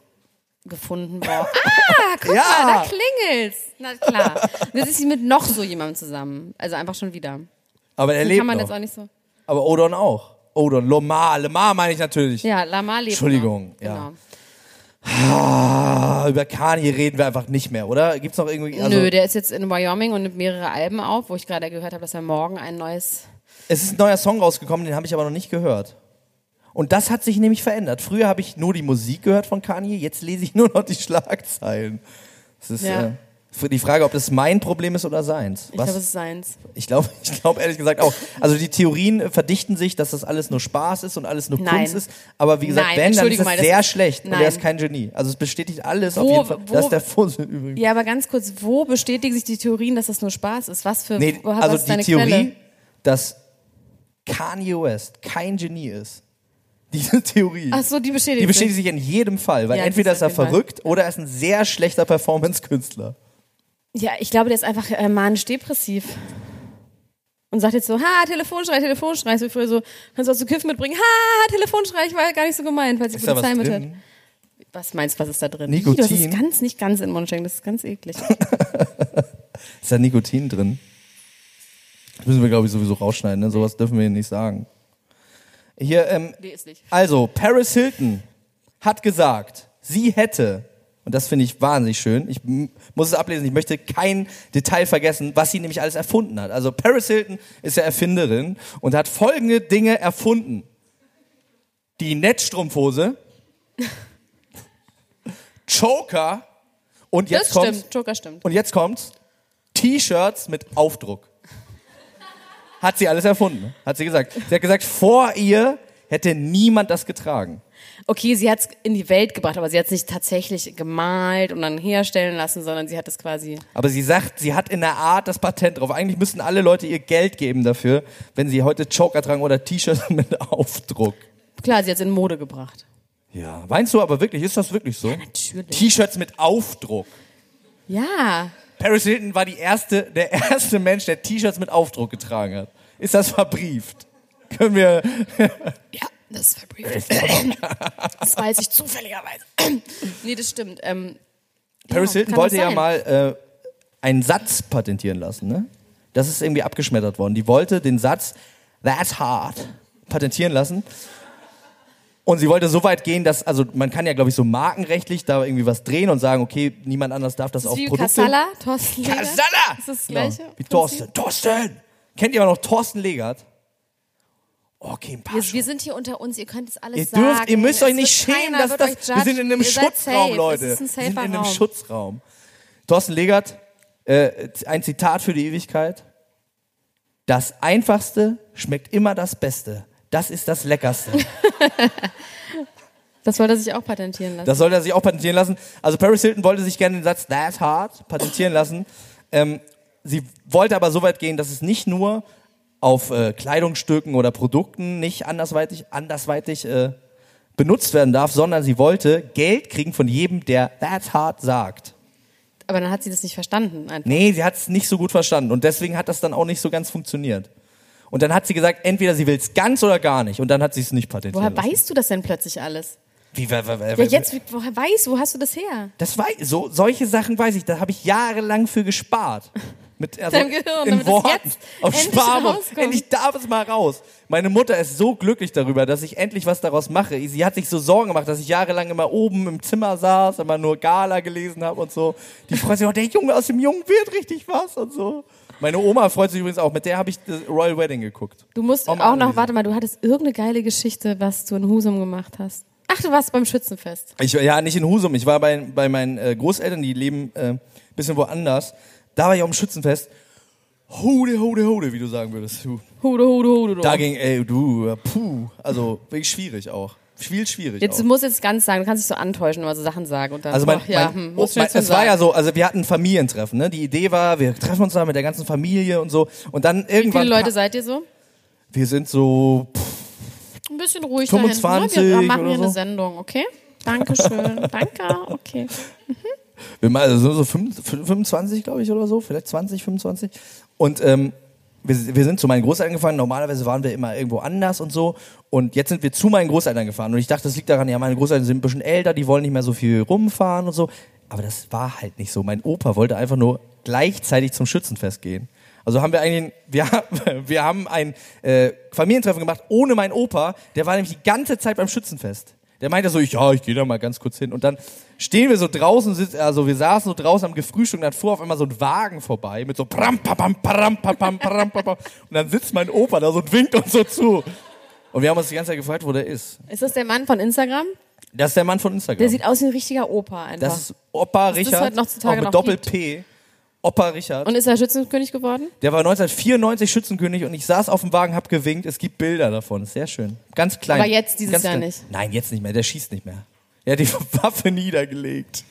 gefunden worden. Ah, guck Ja. mal, da klingelt's. Na klar. Und Jetzt ist sie mit noch so jemandem zusammen. Also einfach schon wieder. Aber er lebt kann man noch. jetzt auch nicht so. Aber Odon auch. Odon, Lomar, Lamar meine ich natürlich. Ja, Lamar lebt Entschuldigung, noch. ja. Genau. Ah, über Kanye reden wir einfach nicht mehr, oder? Gibt's noch irgendwie? Also, Nö, der ist jetzt in Wyoming und nimmt mehrere Alben auf, wo ich gerade gehört habe, dass er morgen ein neues. Es ist ein neuer Song rausgekommen, den habe ich aber noch nicht gehört. Und das hat sich nämlich verändert. Früher habe ich nur die Musik gehört von Kanye, jetzt lese ich nur noch die Schlagzeilen. Das ist Ja. äh, die Frage, ob das mein Problem ist oder seins. Ich Was? glaube, es ist seins. Ich glaube, ich glaube ehrlich gesagt auch. Also die Theorien äh, verdichten sich, dass das alles nur Spaß ist und alles nur Nein. Kunst ist. Aber wie gesagt, Nein, wenn, dann ist es mal, sehr schlecht. Und Nein. er ist kein Genie. Also es bestätigt alles auf Wo- jeden Fall. wo- das ist der Fussel übrigens. Ja, aber ganz kurz, wo bestätigen sich die Theorien, dass das nur Spaß ist? Was für. Nee, also die Theorie, Quelle? dass Kanye West kein Genie ist, Diese Theorie. Ach so, die bestätigt die bestätigt sich. in jedem Fall, weil Ja, entweder das ist er auf jeden verrückt oder er ist ein sehr schlechter Performance-Künstler. Ja, ich glaube, der ist einfach äh, manisch-depressiv. Und sagt jetzt so, ha, Telefonschrei, Telefonschrei. So früher so, kannst du was zu kiffen mitbringen? Ha, Telefonschrei, ich war gar nicht so gemeint, weil sie Ist da was Polizei mit hat. drin? Was meinst du, was ist da drin? Nikotin? Das ist ganz, nicht ganz in den Mund stecken, das ist ganz eklig. Ist da Nikotin drin? Das müssen wir, glaube ich, sowieso rausschneiden. Ne? Sowas dürfen wir hier nicht sagen. Hier, ähm, also, Paris Hilton hat gesagt, sie hätte, und das finde ich wahnsinnig schön, ich muss es ablesen, ich möchte kein Detail vergessen, was sie nämlich alles erfunden hat. Also, Paris Hilton ist ja Erfinderin und hat folgende Dinge erfunden. Die Netzstrumpfhose, Joker und jetzt Das stimmt, Joker stimmt. und jetzt kommt's. T-Shirts mit Aufdruck. Hat sie alles erfunden, hat sie gesagt. Sie hat gesagt, vor ihr hätte niemand das getragen. Okay, sie hat es in die Welt gebracht, aber sie hat es nicht tatsächlich gemalt und dann herstellen lassen, sondern sie hat es quasi. Aber sie sagt, sie hat in der Art das Patent drauf. Eigentlich müssten alle Leute ihr Geld geben dafür, wenn sie heute Joker tragen oder T-Shirts mit Aufdruck. Klar, sie hat es in Mode gebracht. Ja, meinst du aber wirklich, ist das wirklich so? Natürlich. T-Shirts mit Aufdruck. Ja. Paris Hilton war die erste, der erste Mensch, der T-Shirts mit Aufdruck getragen hat. Ist das verbrieft? Können wir, Ja, das ist verbrieft. das weiß ich zufälligerweise. nee, das stimmt. Ähm, Paris ja, Hilton wollte ja mal äh, einen Satz patentieren lassen, ne? Das ist irgendwie abgeschmettert worden. Die wollte den Satz That's hard patentieren lassen. Und sie wollte so weit gehen, dass, also man kann ja, glaube ich, so markenrechtlich da irgendwie was drehen und sagen, okay, niemand anders darf das Das auf ist wie Produkte. Kassala, Thorsten Legert. Kassala! Ist das das Genau. gleiche? Wie Prinzip? Thorsten. Thorsten! Kennt ihr aber noch Thorsten Legert? Okay, ein paar Wir, wir sind hier unter uns, ihr könnt es alles Ihr sagen. dürft, ihr müsst Es euch nicht schämen, dass das, wir sind in einem Ihr Schutzraum. Leute. Es ist ein wir sind in einem Raum. Schutzraum. Thorsten Legert, äh, ein Zitat für die Ewigkeit. Das Einfachste schmeckt immer das Beste. Das ist das Leckerste. Das wollte er sich auch patentieren lassen. Das sollte er sich auch patentieren lassen. Also Paris Hilton wollte sich gerne den Satz That's hard patentieren lassen. Ähm, sie wollte aber so weit gehen, dass es nicht nur auf äh, Kleidungsstücken oder Produkten nicht andersweitig, andersweitig äh, benutzt werden darf, sondern sie wollte Geld kriegen von jedem, der That's hard sagt. Aber dann hat sie das nicht verstanden. Einfach. Nee, sie hat es nicht so gut verstanden und deswegen hat das dann auch nicht so ganz funktioniert. Und dann hat sie gesagt, entweder sie will es ganz oder gar nicht und dann hat sie es nicht patentiert. Woher lassen. weißt du das denn plötzlich alles? Wie, wer, wer, wer, Ja, jetzt, woher weißt du, wo hast du das her? Das weiß, so, solche Sachen weiß ich, da habe ich jahrelang für gespart. Mit, also Deinem Gehirn, in Worten, auf rauskommt. Endlich darf es mal raus. Meine Mutter ist so glücklich darüber, dass ich endlich was daraus mache. Sie hat sich so Sorgen gemacht, dass ich jahrelang immer oben im Zimmer saß, immer nur Gala gelesen habe und so. Die freut sich auch, der Junge aus dem Jungen wird richtig was und so. Meine Oma freut sich übrigens auch, mit der habe ich das Royal Wedding geguckt. Du musst Auch auch, noch, warte mal, du hattest irgendeine geile Geschichte, was du in Husum gemacht hast. Ach, du warst beim Schützenfest. Ich, ja, nicht in Husum. Ich war bei, bei meinen äh, Großeltern, die leben äh, bisschen woanders. Da war ich auf dem Schützenfest. Hude, hude, hude, wie du sagen würdest. Du. Hude, hude, hude. Da ging, ey, du, puh. Also, wirklich schwierig auch. Viel schwierig Jetzt, du musst jetzt ganz sagen, du kannst dich so antäuschen, immer so Sachen sagen und dann, Also mein, ach, ja, mein, hm, oh, mein es war sagen. ja so, also wir hatten ein Familientreffen, ne? Die Idee war, wir treffen uns da mit der ganzen Familie und so. Und dann Wie irgendwann. viele Leute seid ihr so? wir sind so, pff, Ein bisschen ruhig 25 da hinten. Ne? Wir machen oder hier eine so. Sendung, okay? Dankeschön. Danke, okay. Wir mal also so fünf- 25, glaube ich, oder so, vielleicht 20, 25. Und ähm, wir, wir sind zu meinen Großeltern gefahren. Normalerweise waren wir immer irgendwo anders und so. Und jetzt sind wir zu meinen Großeltern gefahren. Und ich dachte, das liegt daran, ja, meine Großeltern sind ein bisschen älter, die wollen nicht mehr so viel rumfahren und so. Aber das war halt nicht so. Mein Opa wollte einfach nur gleichzeitig zum Schützenfest gehen. Also haben wir eigentlich, wir, wir haben ein äh, Familientreffen gemacht ohne meinen Opa. Der war nämlich die ganze Zeit beim Schützenfest. Der meinte so, ich, ja, ich gehe da mal ganz kurz hin. Und dann stehen wir so draußen, also wir saßen so draußen am Gefrühstück und dann fuhr auf einmal so ein Wagen vorbei mit so pram, pam, pam, pam, pam. Und dann sitzt mein Opa da so und winkt uns so zu. Und wir haben uns die ganze Zeit gefragt, wo der ist. Ist das der Mann von Instagram? Das ist der Mann von Instagram. Der sieht aus wie ein richtiger Opa einfach. das ist Opa das Richard, heute noch zutage auch mit noch Doppel-P. Opa Richard. und ist er Schützenkönig geworden? Der war 1994 Schützenkönig und ich saß auf dem Wagen, hab gewinkt. Es gibt Bilder davon. Sehr schön. Ganz klein. Aber jetzt dieses Jahr klein. nicht. Nein, jetzt nicht mehr. Der schießt nicht mehr. Er hat die Waffe niedergelegt.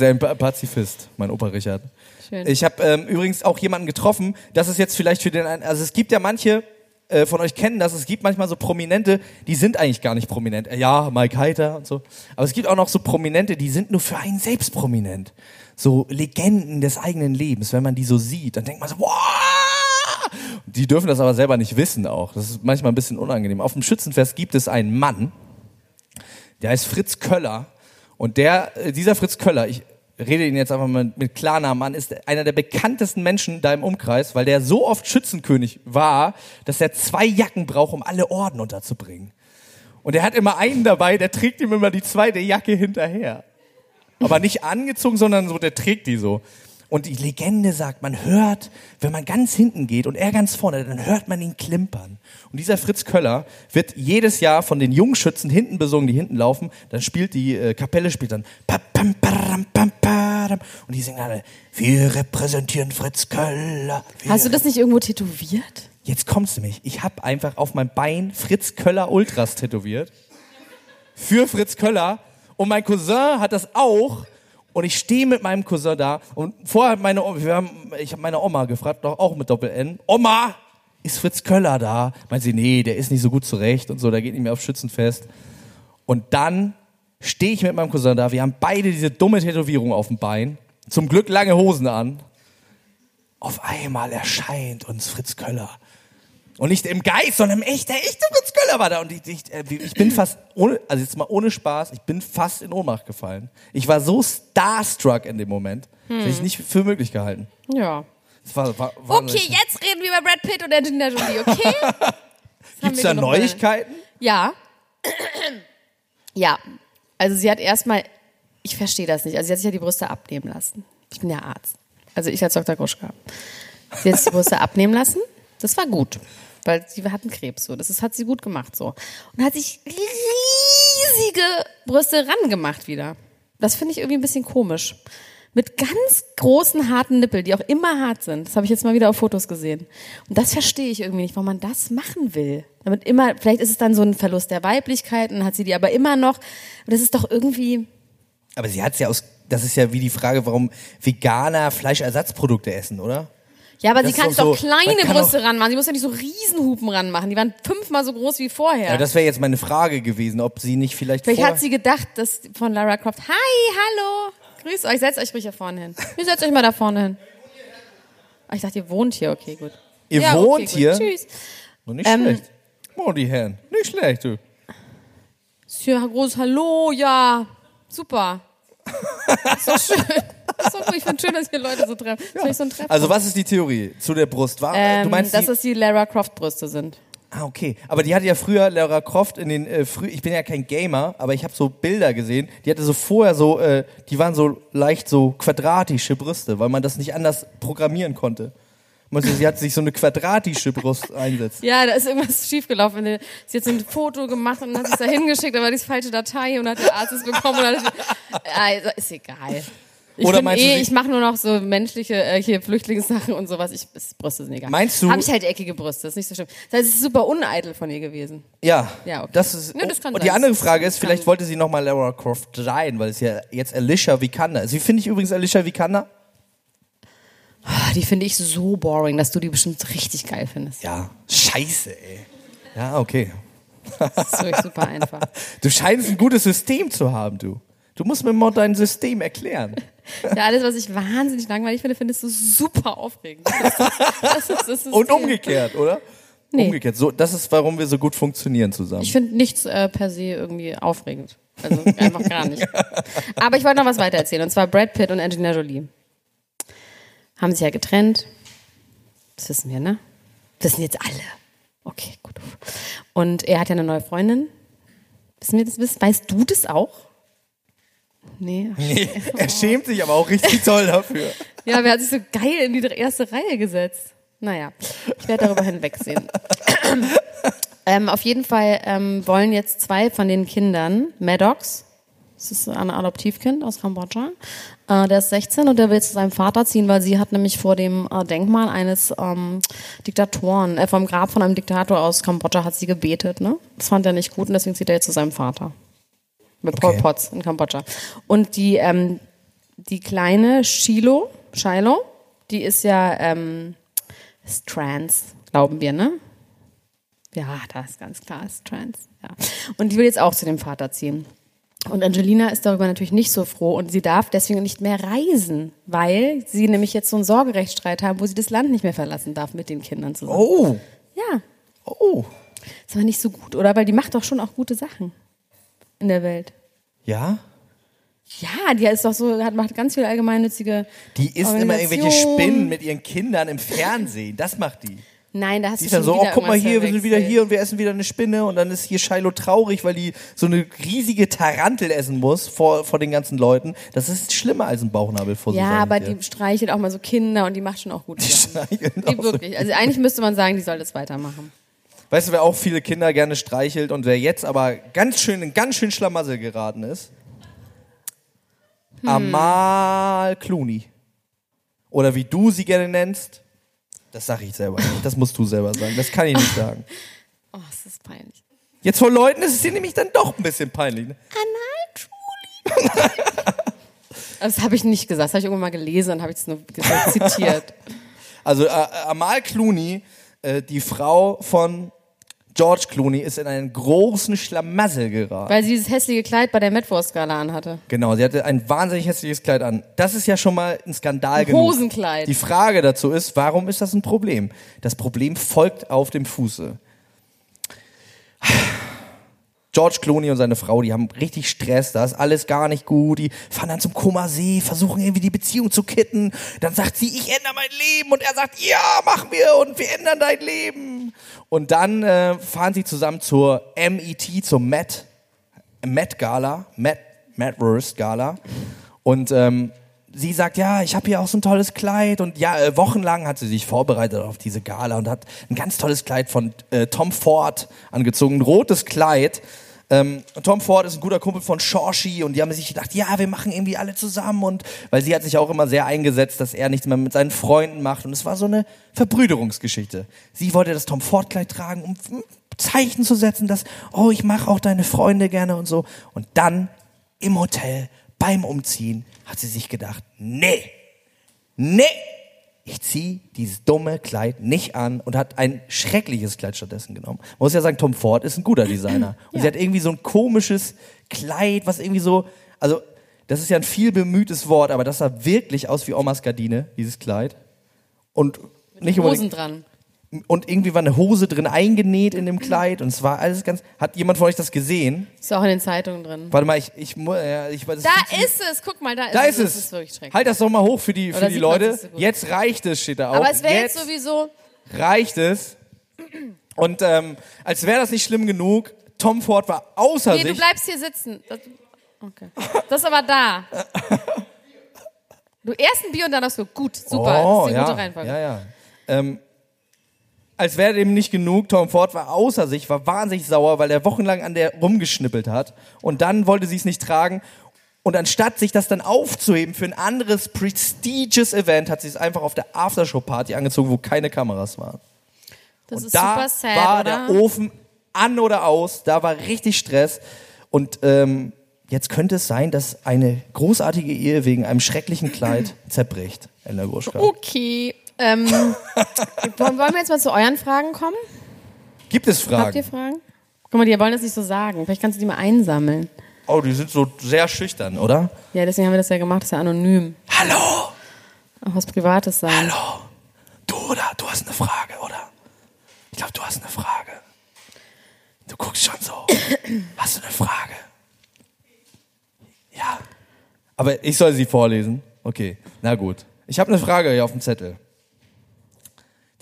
Ein Pa- Pazifist, mein Opa Richard. Schön. Ich habe ähm, übrigens auch jemanden getroffen. Das ist jetzt vielleicht für den einen. Also es gibt ja manche äh, von euch kennen das. Es gibt manchmal so Prominente, die sind eigentlich gar nicht prominent. Äh, Ja, Mike Heiter und so. Aber es gibt auch noch so Prominente, die sind nur für einen selbst prominent. So Legenden des eigenen Lebens. Wenn man die so sieht, dann denkt man so, wow! Die dürfen das aber selber nicht wissen auch. Das ist manchmal ein bisschen unangenehm. Auf dem Schützenfest gibt es einen Mann, der heißt Fritz Köller. Und der, äh, dieser Fritz Köller, ich rede ihn jetzt einfach mal mit Klarnamen an, ist einer der bekanntesten Menschen da im Umkreis, weil der so oft Schützenkönig war, dass er zwei Jacken braucht, um alle Orden unterzubringen. Und er hat immer einen dabei, der trägt ihm immer die zweite Jacke hinterher. Aber nicht angezogen, sondern so, der trägt die so. Und die Legende sagt, man hört, wenn man ganz hinten geht und er ganz vorne, dann hört man ihn klimpern. Und dieser Fritz Köller wird jedes Jahr von den Jungschützen hinten besungen, die hinten laufen. Dann spielt die äh, Kapelle, spielt dann und die singen alle, wir repräsentieren Fritz Köller. Hast du das nicht irgendwo tätowiert? Jetzt kommst du mich. Ich habe einfach auf mein Bein Fritz Köller Ultras tätowiert. Für Fritz Köller. Und mein Cousin hat das auch. Und ich stehe mit meinem Cousin da. Und vorher hat meine wir haben, ich habe meine Oma gefragt, doch auch mit Doppel-N. Oma, ist Fritz Köller da? Meint sie, nee, der ist nicht so gut zurecht und so, der geht nicht mehr auf Schützenfest. Und dann stehe ich mit meinem Cousin da. Wir haben beide diese dumme Tätowierung auf dem Bein. Zum Glück lange Hosen an. Auf einmal erscheint uns Fritz Köller. Und nicht im Geist, sondern im echt, der echte Fritz Köller war da. Und ich, ich, äh, ich bin fast, ohne, also jetzt mal ohne Spaß, ich bin fast in Ohnmacht gefallen. Ich war so starstruck in dem Moment. Das hätte ich nicht für möglich gehalten. Ja. War, war, war Okay, jetzt reden wir über Brad Pitt und Angelina Jolie, okay? Gibt's wir da Neuigkeiten? Ja. Ja. Also sie hat erstmal, ich verstehe das nicht, also sie hat sich ja die Brüste abnehmen lassen. Ich bin ja Arzt. Also ich als Dr. Gruschka. Sie hat sich die Brüste abnehmen lassen. Das war gut. Weil sie hatten Krebs so. Das ist, hat sie gut gemacht so. Und hat sich riesige Brüste rangemacht wieder. Das finde ich irgendwie ein bisschen komisch. Mit ganz großen, harten Nippel, die auch immer hart sind. Das habe ich jetzt mal wieder auf Fotos gesehen. Und das verstehe ich irgendwie nicht, warum man das machen will. Damit immer, vielleicht ist es dann so ein Verlust der Weiblichkeit, und hat sie die aber immer noch. Und das ist doch irgendwie, Aber sie hat's ja aus, das ist ja wie die Frage, warum Veganer Fleischersatzprodukte essen, oder? Ja, aber Das sie kann doch so- kleine Brüste ranmachen. Sie muss ja nicht so Riesenhupen ranmachen. Die waren fünfmal so groß wie vorher. Ja, das wäre jetzt meine Frage gewesen, ob sie nicht vielleicht Vielleicht hat sie gedacht, dass von Lara Croft, hi, hallo, grüß euch, setzt euch ruhig hier vorne hin. Ihr setzt euch mal da vorne hin. Ah, Ich dachte, ihr wohnt hier, okay, gut. Ihr Ja, wohnt okay, gut. hier? Tschüss. Oh, nicht Ähm, schlecht. Oh, die Herren. Nicht schlecht, du. Ist hier großes Hallo, ja, super. Ist doch schön. Gut. Ich finde schön, dass hier Leute so treffen. Ich so. Also was ist die Theorie zu der Brust? War, ähm, du meinst dass die, das die Lara Croft Brüste sind. Ah, okay. Aber die hatte ja früher Lara Croft in den äh, früh. Ich bin ja kein Gamer, aber ich habe so Bilder gesehen. Die hatte so vorher so, äh, die waren so leicht so quadratische Brüste, weil man das nicht anders programmieren konnte. Sie hat sich so eine quadratische Brust einsetzt. Ja, da ist irgendwas schiefgelaufen. Sie hat jetzt ein Foto gemacht und hat es da hingeschickt, aber die falsche Datei und hat der Arzt es bekommen. Und hat, also, ist egal. Ich, Oder meinst du, eh, sie- ich mache nur noch so menschliche, äh, hier Flüchtlingssachen und sowas. Ich, Brüste sind egal. Meinst du- Habe ich halt eckige Brüste, ist nicht so schlimm. Das heißt, es ist super uneitel von ihr gewesen. Ja. Ja, okay. Das ist. Ja, das kann und sein. die andere Frage Das ist, vielleicht wollte sie nochmal Lara Croft sein, weil es ja jetzt Alicia Vikander ist. Wie finde ich übrigens Alicia Vikander? Ah, Die finde ich so boring, dass du die bestimmt richtig geil findest. Ja. Scheiße, ey. Ja, okay. Das ist wirklich super einfach. Du scheinst ein gutes System zu haben, du. Du musst mir mal dein System erklären. Ja, alles, was ich wahnsinnig langweilig finde, findest du super aufregend. Das ist, das ist, Und umgekehrt, oder? Nee. Umgekehrt. So, das ist, warum wir so gut funktionieren zusammen. Ich finde nichts äh, per se irgendwie aufregend. Also einfach gar nicht. Aber ich wollte noch was weiter erzählen. Und zwar Brad Pitt und Angelina Jolie. Haben sich ja getrennt. Das wissen wir, ne? Das wissen jetzt alle. Okay, gut. Und er hat ja eine neue Freundin. Wissen wir das? wissen- Weißt du das auch? Nee. er schämt sich aber auch richtig toll dafür. Ja, wer hat sich so geil in die erste Reihe gesetzt? Naja, ich werde darüber hinwegsehen. ähm, auf jeden Fall ähm, wollen jetzt zwei von den Kindern, Maddox, das ist ein Adoptivkind aus Kambodscha, äh, der ist 16 und der will zu seinem Vater ziehen, weil sie hat nämlich vor dem äh, Denkmal eines ähm, Diktatoren, äh, vom Grab von einem Diktator aus Kambodscha hat sie gebetet. Ne? Das fand er nicht gut und deswegen zieht er jetzt zu seinem Vater. Mit Pol Okay. Potts in Kambodscha. Und die, ähm, die kleine Shiloh, Shiloh, die ist ja ähm, ist trans, glauben wir, ne? Ja, das ist ganz klar, ist trans. Ja. Und die will jetzt auch zu dem Vater ziehen. Und Angelina ist darüber natürlich nicht so froh und sie darf deswegen nicht mehr reisen, weil sie nämlich jetzt so einen Sorgerechtsstreit haben, wo sie das Land nicht mehr verlassen darf mit den Kindern zusammen. Oh, Ja, oh. ist aber nicht so gut, oder? Weil die macht doch schon auch gute Sachen in der Welt. Ja? Ja, die ist doch so, hat, macht ganz viel allgemeinnützige. Die isst immer irgendwelche. Spinnen mit ihren Kindern im Fernsehen. Das macht die. Nein, da hast Die du ist dann schon so, oh, guck mal hier, wir sind wieder hier und wir essen wieder eine Spinne und dann ist hier Shiloh traurig, weil die so eine riesige Tarantel essen muss vor, vor den ganzen Leuten. Das ist schlimmer als ein Bauchnabel vor Ja, sag ich aber dir. die streichelt auch mal so Kinder und die macht schon auch gute Sachen. streicheln Die auch so. wirklich. Also eigentlich müsste man sagen, die soll das weitermachen. Weißt du, wer auch viele Kinder gerne streichelt und wer jetzt aber ganz schön in ganz schön Schlamassel geraten ist? Hm. Amal Clooney. Oder wie du sie gerne nennst. Das sage ich selber nicht. Das musst du selber sagen. Das kann ich nicht sagen. Oh, das ist peinlich. Jetzt vor Leuten ist es dir nämlich dann doch ein bisschen peinlich. ne? Das habe ich nicht gesagt. Das habe ich irgendwann mal gelesen und habe ich es nur gesagt, zitiert. Also äh, Amal Clooney, äh, die Frau von George Clooney, ist in einen großen Schlamassel geraten. Weil sie dieses hässliche Kleid bei der Metwurst-Gala anhatte. Genau, sie hatte ein wahnsinnig hässliches Kleid an. Das ist ja schon mal ein Skandal genug. Hosenkleid. Die Frage dazu ist, warum ist das ein Problem? Das Problem folgt auf dem Fuße. George Clooney und seine Frau, die haben richtig Stress, da ist alles gar nicht gut, die fahren dann zum Koma See, versuchen irgendwie die Beziehung zu kitten, dann sagt sie, ich ändere mein Leben und er sagt, ja, machen wir und wir ändern dein Leben. Und dann äh, fahren sie zusammen zur MET, zur Met, Met Gala, Met, Metwurst Gala und ähm, sie sagt, ja, ich habe hier auch so ein tolles Kleid und ja, äh, wochenlang hat sie sich vorbereitet auf diese Gala und hat ein ganz tolles Kleid von äh, Tom Ford angezogen, ein rotes Kleid. Ähm, Tom Ford ist ein guter Kumpel von Shorshi und die haben sich gedacht, ja, wir machen irgendwie alle zusammen und weil sie hat sich auch immer sehr eingesetzt, dass er nichts mehr mit seinen Freunden macht und es war so eine Verbrüderungsgeschichte. Sie wollte das Tom Ford Kleid tragen, um Zeichen zu setzen, dass, oh, ich mache auch deine Freunde gerne und so. Und dann im Hotel beim Umziehen hat sie sich gedacht, nee, nee, ich ziehe dieses dumme Kleid nicht an und hat ein schreckliches Kleid stattdessen genommen. Man muss ja sagen, Tom Ford ist ein guter Designer. Und sie hat irgendwie so ein komisches Kleid, was irgendwie so, also das ist ja ein viel bemühtes Wort, aber das sah wirklich aus wie Omas Gardine, dieses Kleid. Und nicht Hosen unbedingt, dran. Und irgendwie war eine Hose drin eingenäht in dem Kleid und es war alles ganz, hat jemand von euch das gesehen? Ist auch in den Zeitungen drin. Warte mal, ich, ich, ja, ich weiß Da ist es, guck mal, da ist da es. ist Das es. ist wirklich schrecklich. halt das doch mal hoch für die, Oder für die sieht man's Leute. so. Jetzt reicht es, steht da auch. Aber es wäre jetzt jetzt sowieso. reicht es. Und ähm, als wäre das nicht schlimm genug, Tom Ford war außer Nee, du sich. bleibst hier sitzen. Das, okay. Das ist aber da. Du erst ein Bier und dann hast du gut, super. oh, das ist die ja, gute Reihenfolge. Ja, ja. Ähm, als wäre dem nicht genug, Tom Ford war außer sich, war wahnsinnig sauer, weil er wochenlang an der rumgeschnippelt hat. Und dann wollte sie es nicht tragen. Und anstatt sich das dann aufzuheben für ein anderes prestigious Event, hat sie es einfach auf der Aftershow-Party angezogen, wo keine Kameras waren. Das Und ist da super sad, war oder? der Ofen an oder aus, da war richtig Stress. Und ähm, jetzt könnte es sein, dass eine großartige Ehe wegen einem schrecklichen Kleid zerbricht, Gruschka. Okay. Ähm, wollen wir jetzt mal zu euren Fragen kommen? Gibt es Habt ihr Fragen? Fragen? Guck mal, die wollen das nicht so sagen. Vielleicht kannst du die mal einsammeln. Oh, die sind so sehr schüchtern, oder? Ja, deswegen haben wir das ja gemacht. Das ist ja anonym. Hallo, Auch was Privates sein. hallo. Du oder? Du hast eine Frage, oder? Ich glaube, du hast eine Frage. Du guckst schon so. Hast du eine Frage? Ja. Aber ich soll sie vorlesen? Okay, na gut. Ich habe eine Frage hier auf dem Zettel.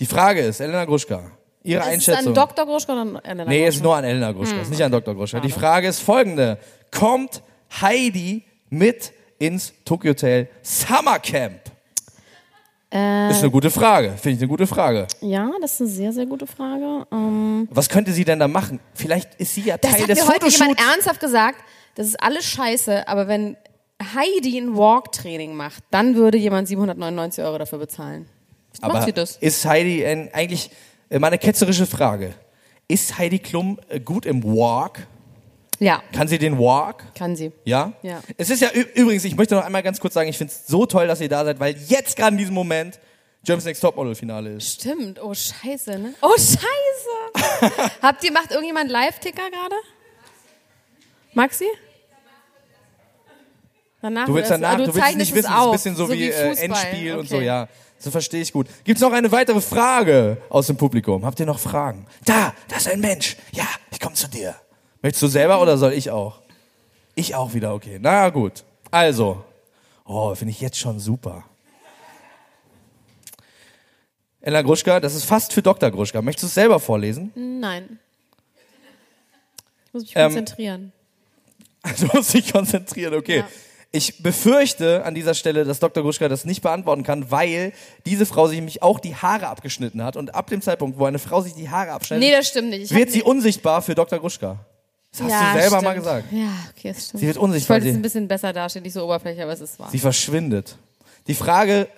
Die Frage ist, Elena Gruschka, Ihre Ist es Einschätzung. an Dr. Gruschka oder an Elena Nee, ist Gruschka? nur an Elena Gruschka, ist nicht an Dr. Gruschka. Die Frage ist folgende. Kommt Heidi mit ins Tokyo Hotel Summer Camp? Äh, Ist eine gute Frage, finde ich eine gute Frage. ja, das ist eine sehr, sehr gute Frage. Ähm, Was könnte sie denn da machen? Vielleicht ist sie ja das Teil hat des mir heute jemand Fotoshoots. ernsthaft gesagt. Das ist alles scheiße, aber wenn Heidi ein Walk-Training macht, dann würde jemand 799 Euro dafür bezahlen. Macht Aber sie das? ist Heidi ein, eigentlich, äh, meine ketzerische Frage, ist Heidi Klum äh, gut im Walk? Ja, Kann sie den Walk? kann sie. Ja? Ja. Es ist ja übrigens, ich möchte noch einmal ganz kurz sagen, ich finde es so toll, dass ihr da seid, weil jetzt gerade in diesem Moment Germany's Next Topmodel Finale ist. Stimmt. Oh, scheiße, ne? Oh, scheiße. Habt ihr, macht irgendjemand Live-Ticker gerade? Maxi? Danach Du willst danach, Ah, du willst nicht wissen, es ist ein bisschen so, wie, äh, Fußball. Endspiel und Okay. so, ja. So verstehe ich gut. Gibt's noch eine weitere Frage aus dem Publikum? Habt ihr noch Fragen? Da, da ist ein Mensch. Ja, ich komme zu dir. Möchtest du selber oder soll ich auch? Ich auch wieder, okay. Na gut. Also, oh, finde ich jetzt schon super. Ella Gruschka, das ist fast für Dr. Gruschka. Möchtest du es selber vorlesen? Nein. Ich muss mich Ähm, konzentrieren. Du musst dich konzentrieren, okay. Ja. Ich befürchte an dieser Stelle, dass Dr. Gruschka das nicht beantworten kann, weil diese Frau sich nämlich auch die Haare abgeschnitten hat. Und ab dem Zeitpunkt, wo eine Frau sich die Haare abschneidet, Nee, das stimmt nicht. Ich wird sie nicht- unsichtbar für Dr. Gruschka. Das hast Ja, du selber stimmt. mal gesagt. Ja, okay, das stimmt. Sie wird Ich unsichtbar. wollte es ein bisschen besser darstellen, nicht so oberflächlich, aber es ist wahr. sie verschwindet. Die Frage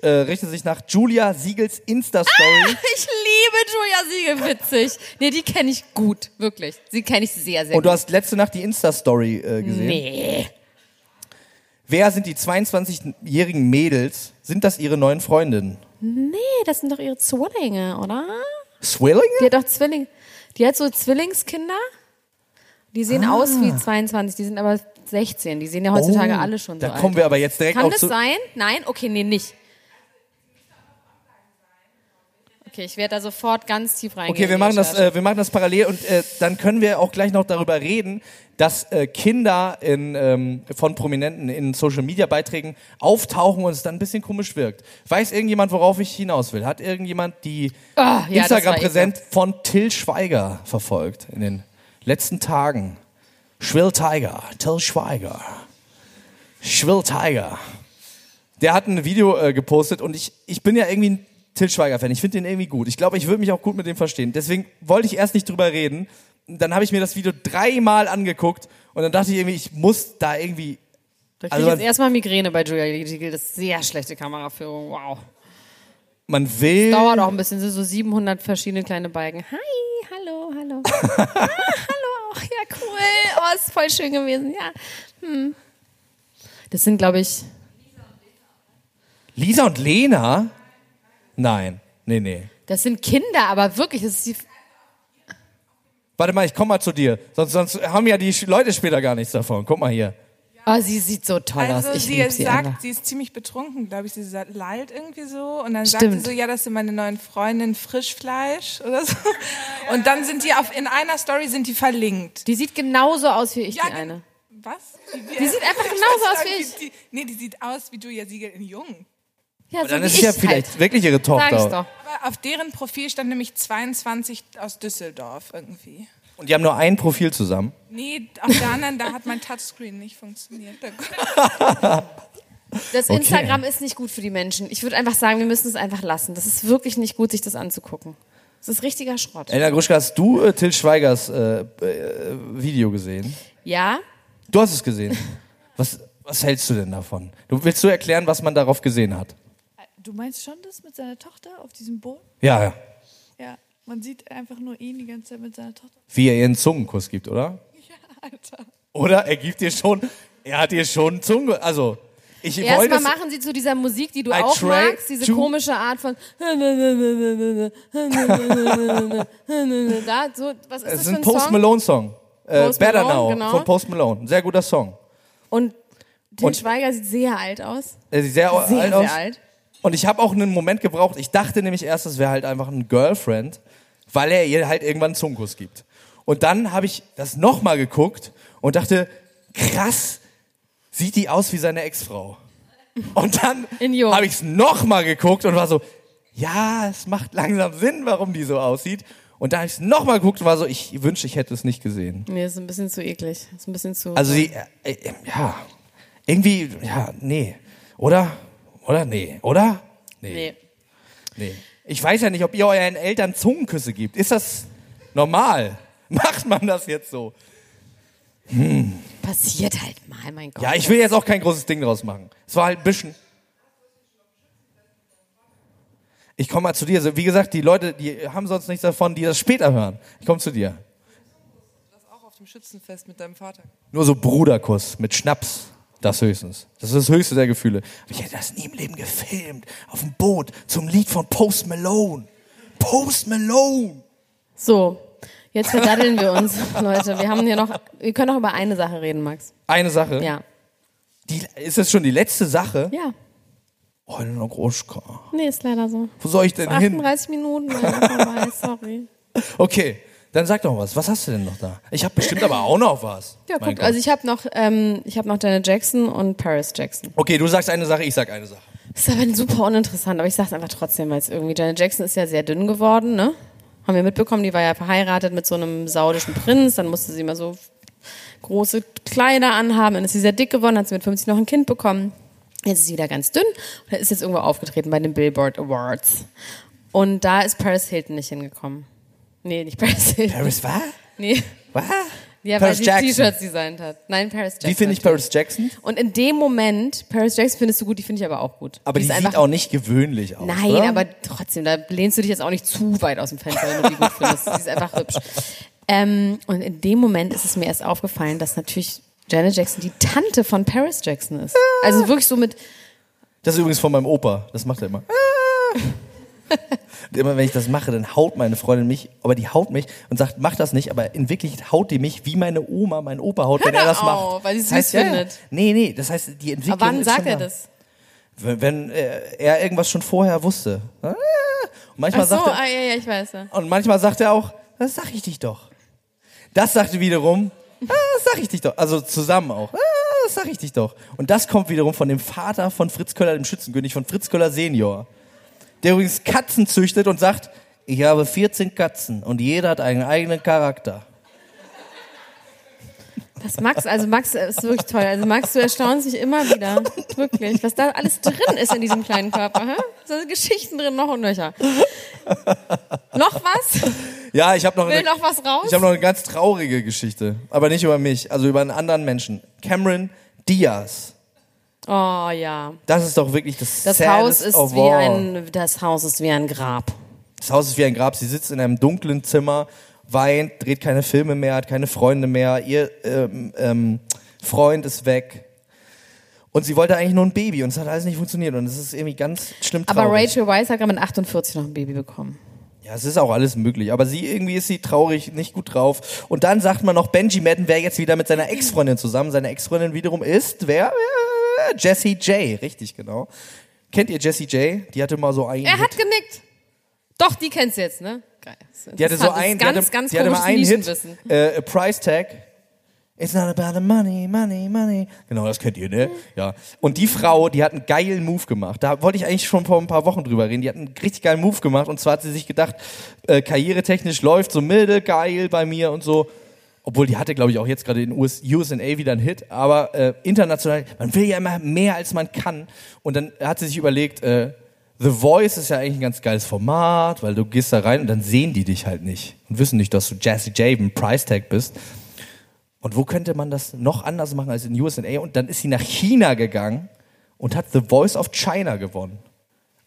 äh, richtet sich nach Julia Siegels Insta-Story. Ich liebe Julia Siegel, witzig. Nee, die kenne ich gut, wirklich. Sie kenne ich sehr, sehr Und du gut. hast letzte Nacht die Insta-Story äh, gesehen. Nee. Wer sind die 22-jährigen Mädels? Sind das ihre neuen Freundinnen? Nee, das sind doch ihre Zwillinge, oder? Swillinge? Die hat doch Zwillinge. Die hat so Zwillingskinder. Die sehen Ah. aus wie 22, die sind aber 16. Die sehen ja heutzutage Oh, alle schon so Da alt kommen wir aber jetzt direkt Kann das sein? Nein? Okay, nee, nicht. Okay, ich werde da sofort ganz tief reingehen. Okay, wir machen das, äh, wir machen das parallel und äh, dann können wir auch gleich noch darüber reden, dass äh, Kinder in, ähm, von Prominenten in Social Media Beiträgen auftauchen und es dann ein bisschen komisch wirkt. Weiß irgendjemand, worauf ich hinaus will? Hat irgendjemand die Ah, ja, Instagram-Präsenz von Till Schweiger verfolgt in den letzten Tagen? Schwill Tiger, Till Schweiger. Schwill Tiger. Der hat ein Video äh, gepostet und ich, ich bin ja irgendwie ein Till Schweiger-Fan. Ich finde den irgendwie gut. Ich glaube, ich würde mich auch gut mit dem verstehen. Deswegen wollte ich erst nicht drüber reden. Dann habe ich mir das Video dreimal angeguckt und dann dachte ich irgendwie, ich muss da irgendwie. Da kriege also ich jetzt erstmal Migräne bei Julia Siegel. Das ist sehr schlechte Kameraführung. Wow. Man will. Dauert auch ein bisschen. Sind so 700 verschiedene kleine Balken. Hi, hallo, hallo. ah, hallo auch. Ja, cool. Oh, ist voll schön gewesen. Ja. Hm. Das sind, glaube ich, Lisa und Lena? Nein. Nee, nee. das sind Kinder, aber wirklich, das ist die, Warte mal, ich komme mal zu dir. Sonst, sonst haben ja die Leute später gar nichts davon. Guck mal hier. Oh, sie sieht so toll Also aus. Ich sie sie sagt, einfach. sie ist ziemlich betrunken, glaube ich. Sie sagt, lallt irgendwie so und dann Stimmt. sagt sie so, ja, das sind meine neuen Freundinnen Frischfleisch oder so. Und dann sind die auf in einer Story sind die verlinkt. Die sieht genauso aus wie ich, die gen- eine. Was? Die, Die sieht einfach genauso aus wie ich. Die, die, nee, die sieht aus wie Julia Siegel in Jung. Ja, so Dann ist es ja ich vielleicht Halt. wirklich ihre Sag Tochter. ich's doch. Aber auf deren Profil stand nämlich 22 aus Düsseldorf irgendwie. Und die haben nur ein Profil zusammen. Nee, auf der anderen, da hat mein Touchscreen nicht funktioniert. Da- Das Okay. Instagram ist nicht gut für die Menschen. Ich würde einfach sagen, wir müssen es einfach lassen. Das ist wirklich nicht gut, sich das anzugucken. Das ist richtiger Schrott. Elena Gruschka, hast du äh, Till Schweigers äh, äh, Video gesehen? Ja? Du hast es gesehen. Was, was hältst du denn davon? Du, willst du erklären, was man darauf gesehen hat? Du meinst schon das mit seiner Tochter auf diesem Boot? Ja, ja. Ja, man sieht einfach nur ihn die ganze Zeit mit seiner Tochter. Wie er ihr einen Zungenkuss gibt, oder? Alter. Oder er gibt ihr schon, er hat ihr schon einen Zungenkuss. Also, ich wollte Erstmal machen sie zu dieser Musik, die du I auch magst, diese komische Art von da, so, was ist es das ist ein ein Post Song? Malone Song. Äh, Post Better Malone, Now genau. von Post Malone. Ein sehr guter Song. Und Und- Schweiger sieht sehr alt aus. Er sieht sehr, Sehr, alt sehr aus. alt. Und ich habe auch einen Moment gebraucht. Ich dachte nämlich erst, es wäre halt einfach ein Girlfriend, weil er ihr halt irgendwann einen Zungenkuss gibt. Und dann habe ich das nochmal geguckt und dachte, krass, sieht die aus wie seine Ex-Frau. Und dann habe ich es nochmal geguckt und war so, ja, es macht langsam Sinn, warum die so aussieht. Und dann habe ich es nochmal geguckt und war so, ich wünschte, ich hätte es nicht gesehen. Nee, ist ein bisschen zu eklig. Ist ein bisschen zu. Also die, äh, äh, ja, irgendwie, ja, nee. Oder? Oder? Nee. Oder? nee. Nee. Ich weiß ja nicht, ob ihr euren Eltern Zungenküsse gibt. Ist das normal? Macht man das jetzt so? Passiert halt mal, mein Gott. Ja, ich will jetzt auch kein großes Ding draus machen. Es war halt ein bisschen. Ich komme mal zu dir. Also, wie gesagt, die Leute, die haben sonst nichts davon, die das später hören. Ich komme zu dir. auch auf dem Schützenfest mit deinem Vater. Nur so Bruderkuss mit Schnaps. Das höchstens. Das ist das höchste der Gefühle. Ich hätte das nie im Leben gefilmt. Auf dem Boot zum Lied von Post Malone. Post Malone. So, jetzt verdaddeln wir uns, Leute. Wir haben hier noch, wir können noch über eine Sache reden, Max. Eine Sache. Ja. Die, ist das schon die letzte Sache? Ja. Oh, Helena Groschka. Nee, ist leider so. Wo soll ich denn hin? 38 Minuten vorbei, sorry. Okay, dann sag doch was. Was hast du denn noch da? Ich habe bestimmt aber auch noch was. Ja, Mein guck, Gott. also ich habe noch, ähm, ich habe noch Janet Jackson und Paris Jackson. Okay, du sagst eine Sache, ich sag eine Sache. Das ist aber super uninteressant, aber ich sag's einfach trotzdem, weil es irgendwie, Janet Jackson ist ja sehr dünn geworden, ne? Haben wir mitbekommen, die war ja verheiratet mit so einem saudischen Prinz, dann musste sie immer so große Kleider anhaben, dann ist sie sehr dick geworden, hat sie mit 50 noch ein Kind bekommen. Jetzt ist sie wieder ganz dünn und ist jetzt irgendwo aufgetreten bei den Billboard Awards. Und da ist Paris Hilton nicht hingekommen. Nee, nicht Paris Hilton. Paris was? Nee. Was? Ja, Paris weil sie. T-Shirts designt hat. Nein, Paris Jackson. Wie finde ich. Paris Jackson? Und in dem Moment, Paris Jackson findest du gut, die finde ich aber auch gut. Aber die, ist sieht auch nicht gewöhnlich aus. Nein, oder? aber trotzdem, da lehnst du dich jetzt auch nicht zu weit aus dem Fenster, wenn du die gut findest. Sie ist einfach hübsch. Ähm, und in dem Moment ist es mir erst aufgefallen, dass natürlich Janet Jackson die Tante von Paris Jackson ist. Also wirklich so mit, Das ist übrigens von meinem Opa. Das macht er immer. Und immer wenn ich das mache, dann haut meine Freundin mich, aber die haut mich und sagt, mach das nicht, aber in Wirklichkeit haut die mich, wie meine Oma mein Opa haut, wenn er das auf, macht. weil sie es das heißt, süß ja, findet. Nee, nee, das heißt, die Entwicklung aber wann sagt er da. das? Wenn, wenn äh, er irgendwas schon vorher wusste. Ah. Und manchmal Ach so, sagt er, ah, ja, ja, ich weiß ja. und manchmal sagt er auch, das sag ich dich doch. Das sagte wiederum, ah, das sag ich dich doch. Also zusammen auch. Ah, das sag ich dich doch. Und das kommt wiederum von dem Vater von Fritz Köller, dem Schützenkönig, von Fritz Köller Senior. Der übrigens Katzen züchtet und sagt, ich habe 14 Katzen und jeder hat einen eigenen Charakter. Das Max, also Max ist wirklich toll. Also Max, du erstaunst mich immer wieder. Wirklich. Was da alles drin ist in diesem kleinen Körper. Hä? So sind Geschichten drin, noch und nöcher. noch was? Ja, ich habe noch, Will eine- noch was raus? ich habe noch eine ganz traurige Geschichte, aber nicht über mich, also über einen anderen Menschen. Cameron Diaz. Oh ja. Das ist doch wirklich das Das Haus ist wie all. ein, das Haus ist wie ein Grab. Das Haus ist wie ein Grab. Sie sitzt in einem dunklen Zimmer, weint, dreht keine Filme mehr, hat keine Freunde mehr. Ihr ähm, ähm, Freund ist weg. Und sie wollte eigentlich nur ein Baby und es hat alles nicht funktioniert und es ist irgendwie ganz schlimm traurig. Aber Rachel Weisz hat gerade mit 48 noch ein Baby bekommen. Ja, es ist auch alles möglich. Aber sie, irgendwie ist sie traurig, nicht gut drauf. Und dann sagt man noch, Benji Madden wäre jetzt wieder mit seiner Ex-Freundin zusammen. Seine Ex-Freundin wiederum ist, wer? Äh, Jessie J, richtig, genau. Kennt ihr Jessie J? Die hatte mal so einen Er Hit. hat genickt. Doch, die kennst du jetzt, ne? Geil. Die hatte so interessant. Das ist ein, die ganz, hatte, ganz die hatte mal einen Hit, äh, a Price Tag. It's not about the money, money, money. Genau, das kennt ihr, ne? Ja. Und die Frau, die hat einen geilen Move gemacht. Da wollte ich eigentlich schon vor ein paar Wochen drüber reden. Die hat einen richtig geilen Move gemacht. Und zwar hat sie sich gedacht, äh, karrieretechnisch läuft so milde, geil bei mir und so. Obwohl die hatte, glaube ich, auch jetzt gerade in US, USA wieder einen Hit. Aber äh, international, man will ja immer mehr, als man kann. Und dann hat sie sich überlegt, äh, The Voice ist ja eigentlich ein ganz geiles Format, weil du gehst da rein und dann sehen die dich halt nicht und wissen nicht, dass du Jazzy J, ein Price Tag bist. Und wo könnte man das noch anders machen als in USA? Und dann ist sie nach China gegangen und hat The Voice of China gewonnen.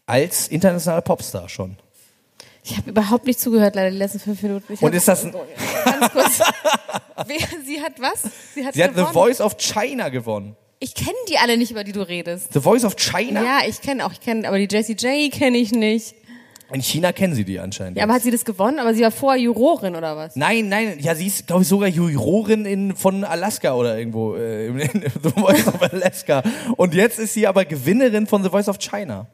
Als internationaler Popstar schon. Ich habe überhaupt nicht zugehört, leider die letzten fünf Minuten. Ich Und ist das ein, ganz kurz. Wer, sie hat was? Sie hat, sie hat The. Voice of China gewonnen. Ich kenne die alle nicht, über die du redest. The Voice of China? Ja, ich kenne auch, ich kenne, aber die Jessie J kenne ich nicht. In China kennen sie die anscheinend. Ja, aber hat sie das gewonnen? Aber sie war vorher Jurorin oder was? Nein, nein, ja, sie ist, glaube ich, sogar Jurorin in, von Alaska oder irgendwo, äh, in, in The Voice of Alaska. Und jetzt ist sie aber Gewinnerin von The Voice of China.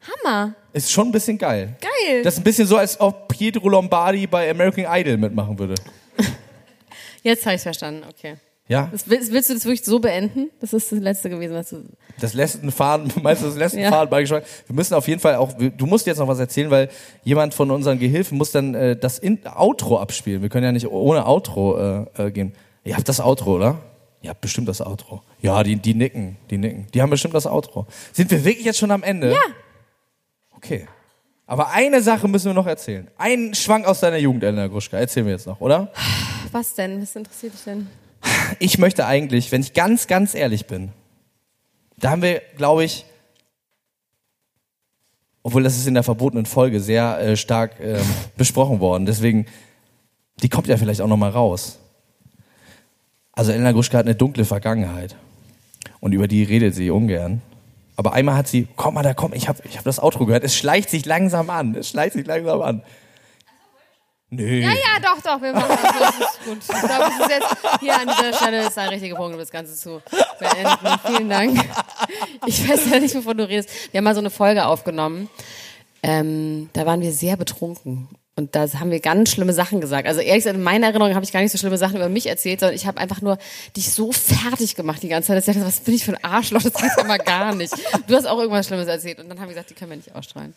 Hammer. Ist schon ein bisschen geil. Geil. Das ist ein bisschen so, als ob Pietro Lombardi bei American Idol mitmachen würde. Jetzt habe ich verstanden, okay. Ja? Das, willst, willst du das wirklich so beenden? Das ist das letzte gewesen, was du. Das letzte Faden, meinst du das letzte Ja. Faden beigeschlagen? Wir müssen auf jeden Fall auch, du musst jetzt noch was erzählen, weil jemand von unseren Gehilfen muss dann äh, das In Outro abspielen. Wir können ja nicht ohne Outro äh, äh, gehen. Ihr habt das Outro, oder? Ihr habt bestimmt das Outro. Ja, die, die nicken, die nicken. Die haben bestimmt das Outro. Sind wir wirklich jetzt schon am Ende? Ja. Okay. Aber eine Sache müssen wir noch erzählen. Einen Schwank aus deiner Jugend, Elena Gruschka. Erzählen wir jetzt noch, oder? Was denn? Was interessiert dich denn? ich möchte eigentlich, wenn ich ganz, ganz ehrlich bin, da haben wir, glaube ich, obwohl das ist in der verbotenen Folge sehr äh, stark ähm, besprochen worden, deswegen, die kommt ja vielleicht auch noch mal raus. Also Elena Gruschka hat eine dunkle Vergangenheit. Und über die redet sie ungern. Aber einmal hat sie, komm mal da, komm, ich habe ich hab das Outro gehört. Es schleicht sich langsam an. Es schleicht sich langsam an. Nö. Ja, ja, doch, doch, wir machen das. Das ist gut. Ich glaube, es ist jetzt hier an dieser Stelle ist ein richtiger Punkt, um das Ganze zu beenden. Vielen Dank. Ich weiß ja nicht, wovon du redest. Wir haben mal so eine Folge aufgenommen. Ähm, da waren wir sehr betrunken. Und da haben wir ganz schlimme Sachen gesagt. Also ehrlich gesagt, in meiner Erinnerung habe ich gar nicht so schlimme Sachen über mich erzählt, sondern ich habe einfach nur dich so fertig gemacht die ganze Zeit. Dass ich dachte, was bin ich für ein Arschloch? Das geht ja mal gar nicht. Du hast auch irgendwas Schlimmes erzählt. Und dann haben wir gesagt, die können wir nicht ausstrahlen.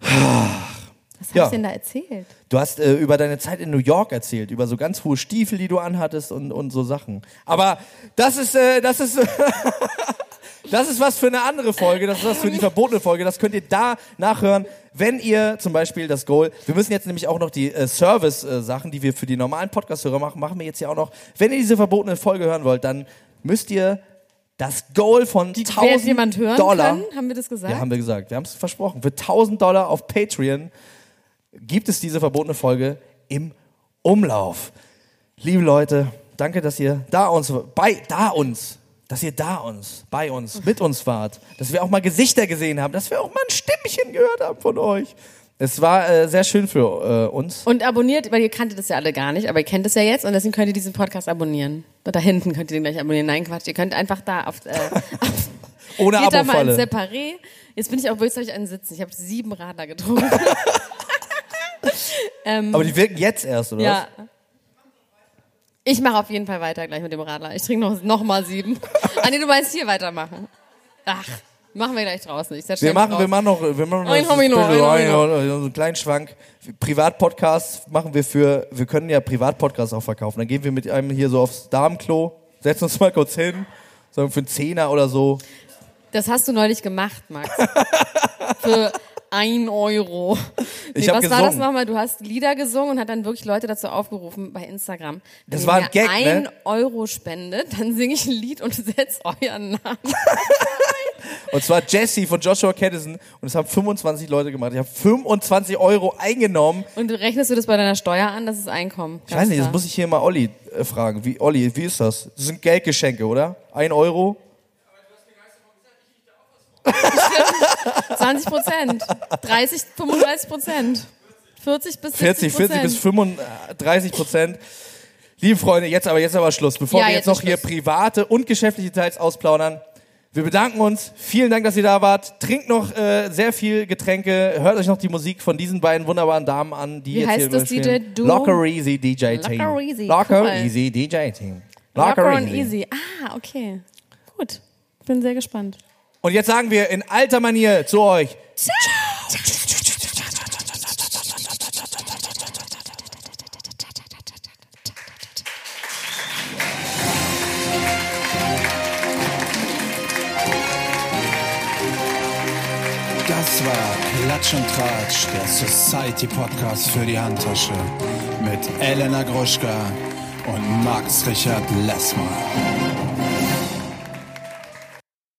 Was habe Ja. ich denn da erzählt? Du hast äh, über deine Zeit in New York erzählt, über so ganz hohe Stiefel, die du anhattest und, und so Sachen. Aber das ist, äh, das ist, das ist was für eine andere Folge, das ist was für die verbotene Folge. Das könnt ihr da nachhören, wenn ihr zum Beispiel das Goal, wir müssen jetzt nämlich auch noch die äh, Service-Sachen, die wir für die normalen Podcast-Hörer machen, machen wir jetzt ja auch noch. Wenn ihr diese verbotene Folge hören wollt, dann müsst ihr das Goal von Wer 1000 jemand hören Dollar. können? Haben wir das gesagt? Ja, haben wir gesagt. Wir haben es versprochen. Für 1000 Dollar auf Patreon gibt es diese verbotene Folge im Umlauf. Liebe Leute, danke, dass ihr da uns, bei, da uns, dass ihr da uns, bei uns, mit uns wart. Dass wir auch mal Gesichter gesehen haben, dass wir auch mal ein Stimmchen gehört haben von euch. Es war äh, sehr schön für äh, uns. Und abonniert, weil ihr kanntet das ja alle gar nicht, aber ihr kennt es ja jetzt und deswegen könnt ihr diesen Podcast abonnieren. Da hinten könnt ihr den gleich abonnieren. Nein, Quatsch. Ihr könnt einfach da auf, äh, auf Ohne geht da mal Abo-Falle. Separé. Jetzt bin ich auch wirklich einen sitzen. Ich habe sieben Radler getrunken. Aber die wirken jetzt erst, oder? ja. Ich mache auf jeden Fall weiter gleich mit dem Radler. Ich trinke noch, noch mal sieben. ah nee, du meinst hier weitermachen. Ach, machen wir gleich draußen. Ich Wir machen, raus. wir machen noch, wir machen noch Ein Homino, ein Homino. einen kleinen Schwank. Privatpodcasts machen wir für, wir können ja Privatpodcasts auch verkaufen. Dann gehen wir mit einem hier so aufs Damenklo, setzen uns mal kurz hin, sagen für einen Zehner oder so. Das hast du neulich gemacht, Max. Für ein Euro. Nee, Ich was war das gesungen. nochmal? Du hast Lieder gesungen und hat dann wirklich Leute dazu aufgerufen bei Instagram. Wenn Das war ein mir Gag, ein ne? Euro spendet, dann singe ich ein Lied und setzt euren Namen. Und zwar Jesse von Joshua Caddison und es haben 25 Leute gemacht. Ich habe 25 Euro eingenommen. Und rechnest du das bei deiner Steuer an? Das ist Einkommen. Ich weiß nicht, das muss ich hier mal Olli äh, fragen. Wie, Olli, wie ist das? Das sind Geldgeschenke, oder? Ein Euro? 20 Prozent. 30, 35 Prozent. 40 bis 40, 70 40 bis 35 Prozent. Liebe Freunde, jetzt aber, jetzt aber Schluss. Bevor Ja, wir jetzt jetzt noch ist hier Schluss. private und geschäftliche Details ausplaudern. Wir bedanken uns. Vielen Dank, dass ihr da wart. Trinkt noch äh, sehr viel Getränke. Hört euch noch die Musik von diesen beiden wunderbaren Damen an, die Wie jetzt heißt hier das überspielen. DJ-Duo? Locker Easy DJ Team. Locker Easy, Locker cool. Easy DJ Team. Locker and easy. Ah, okay. Gut. Bin sehr gespannt. Und jetzt sagen wir in alter Manier zu euch. Das war Klatsch und Tratsch, der Society Podcast für die Handtasche mit Elena Gruschka und Max Richard Lessmann.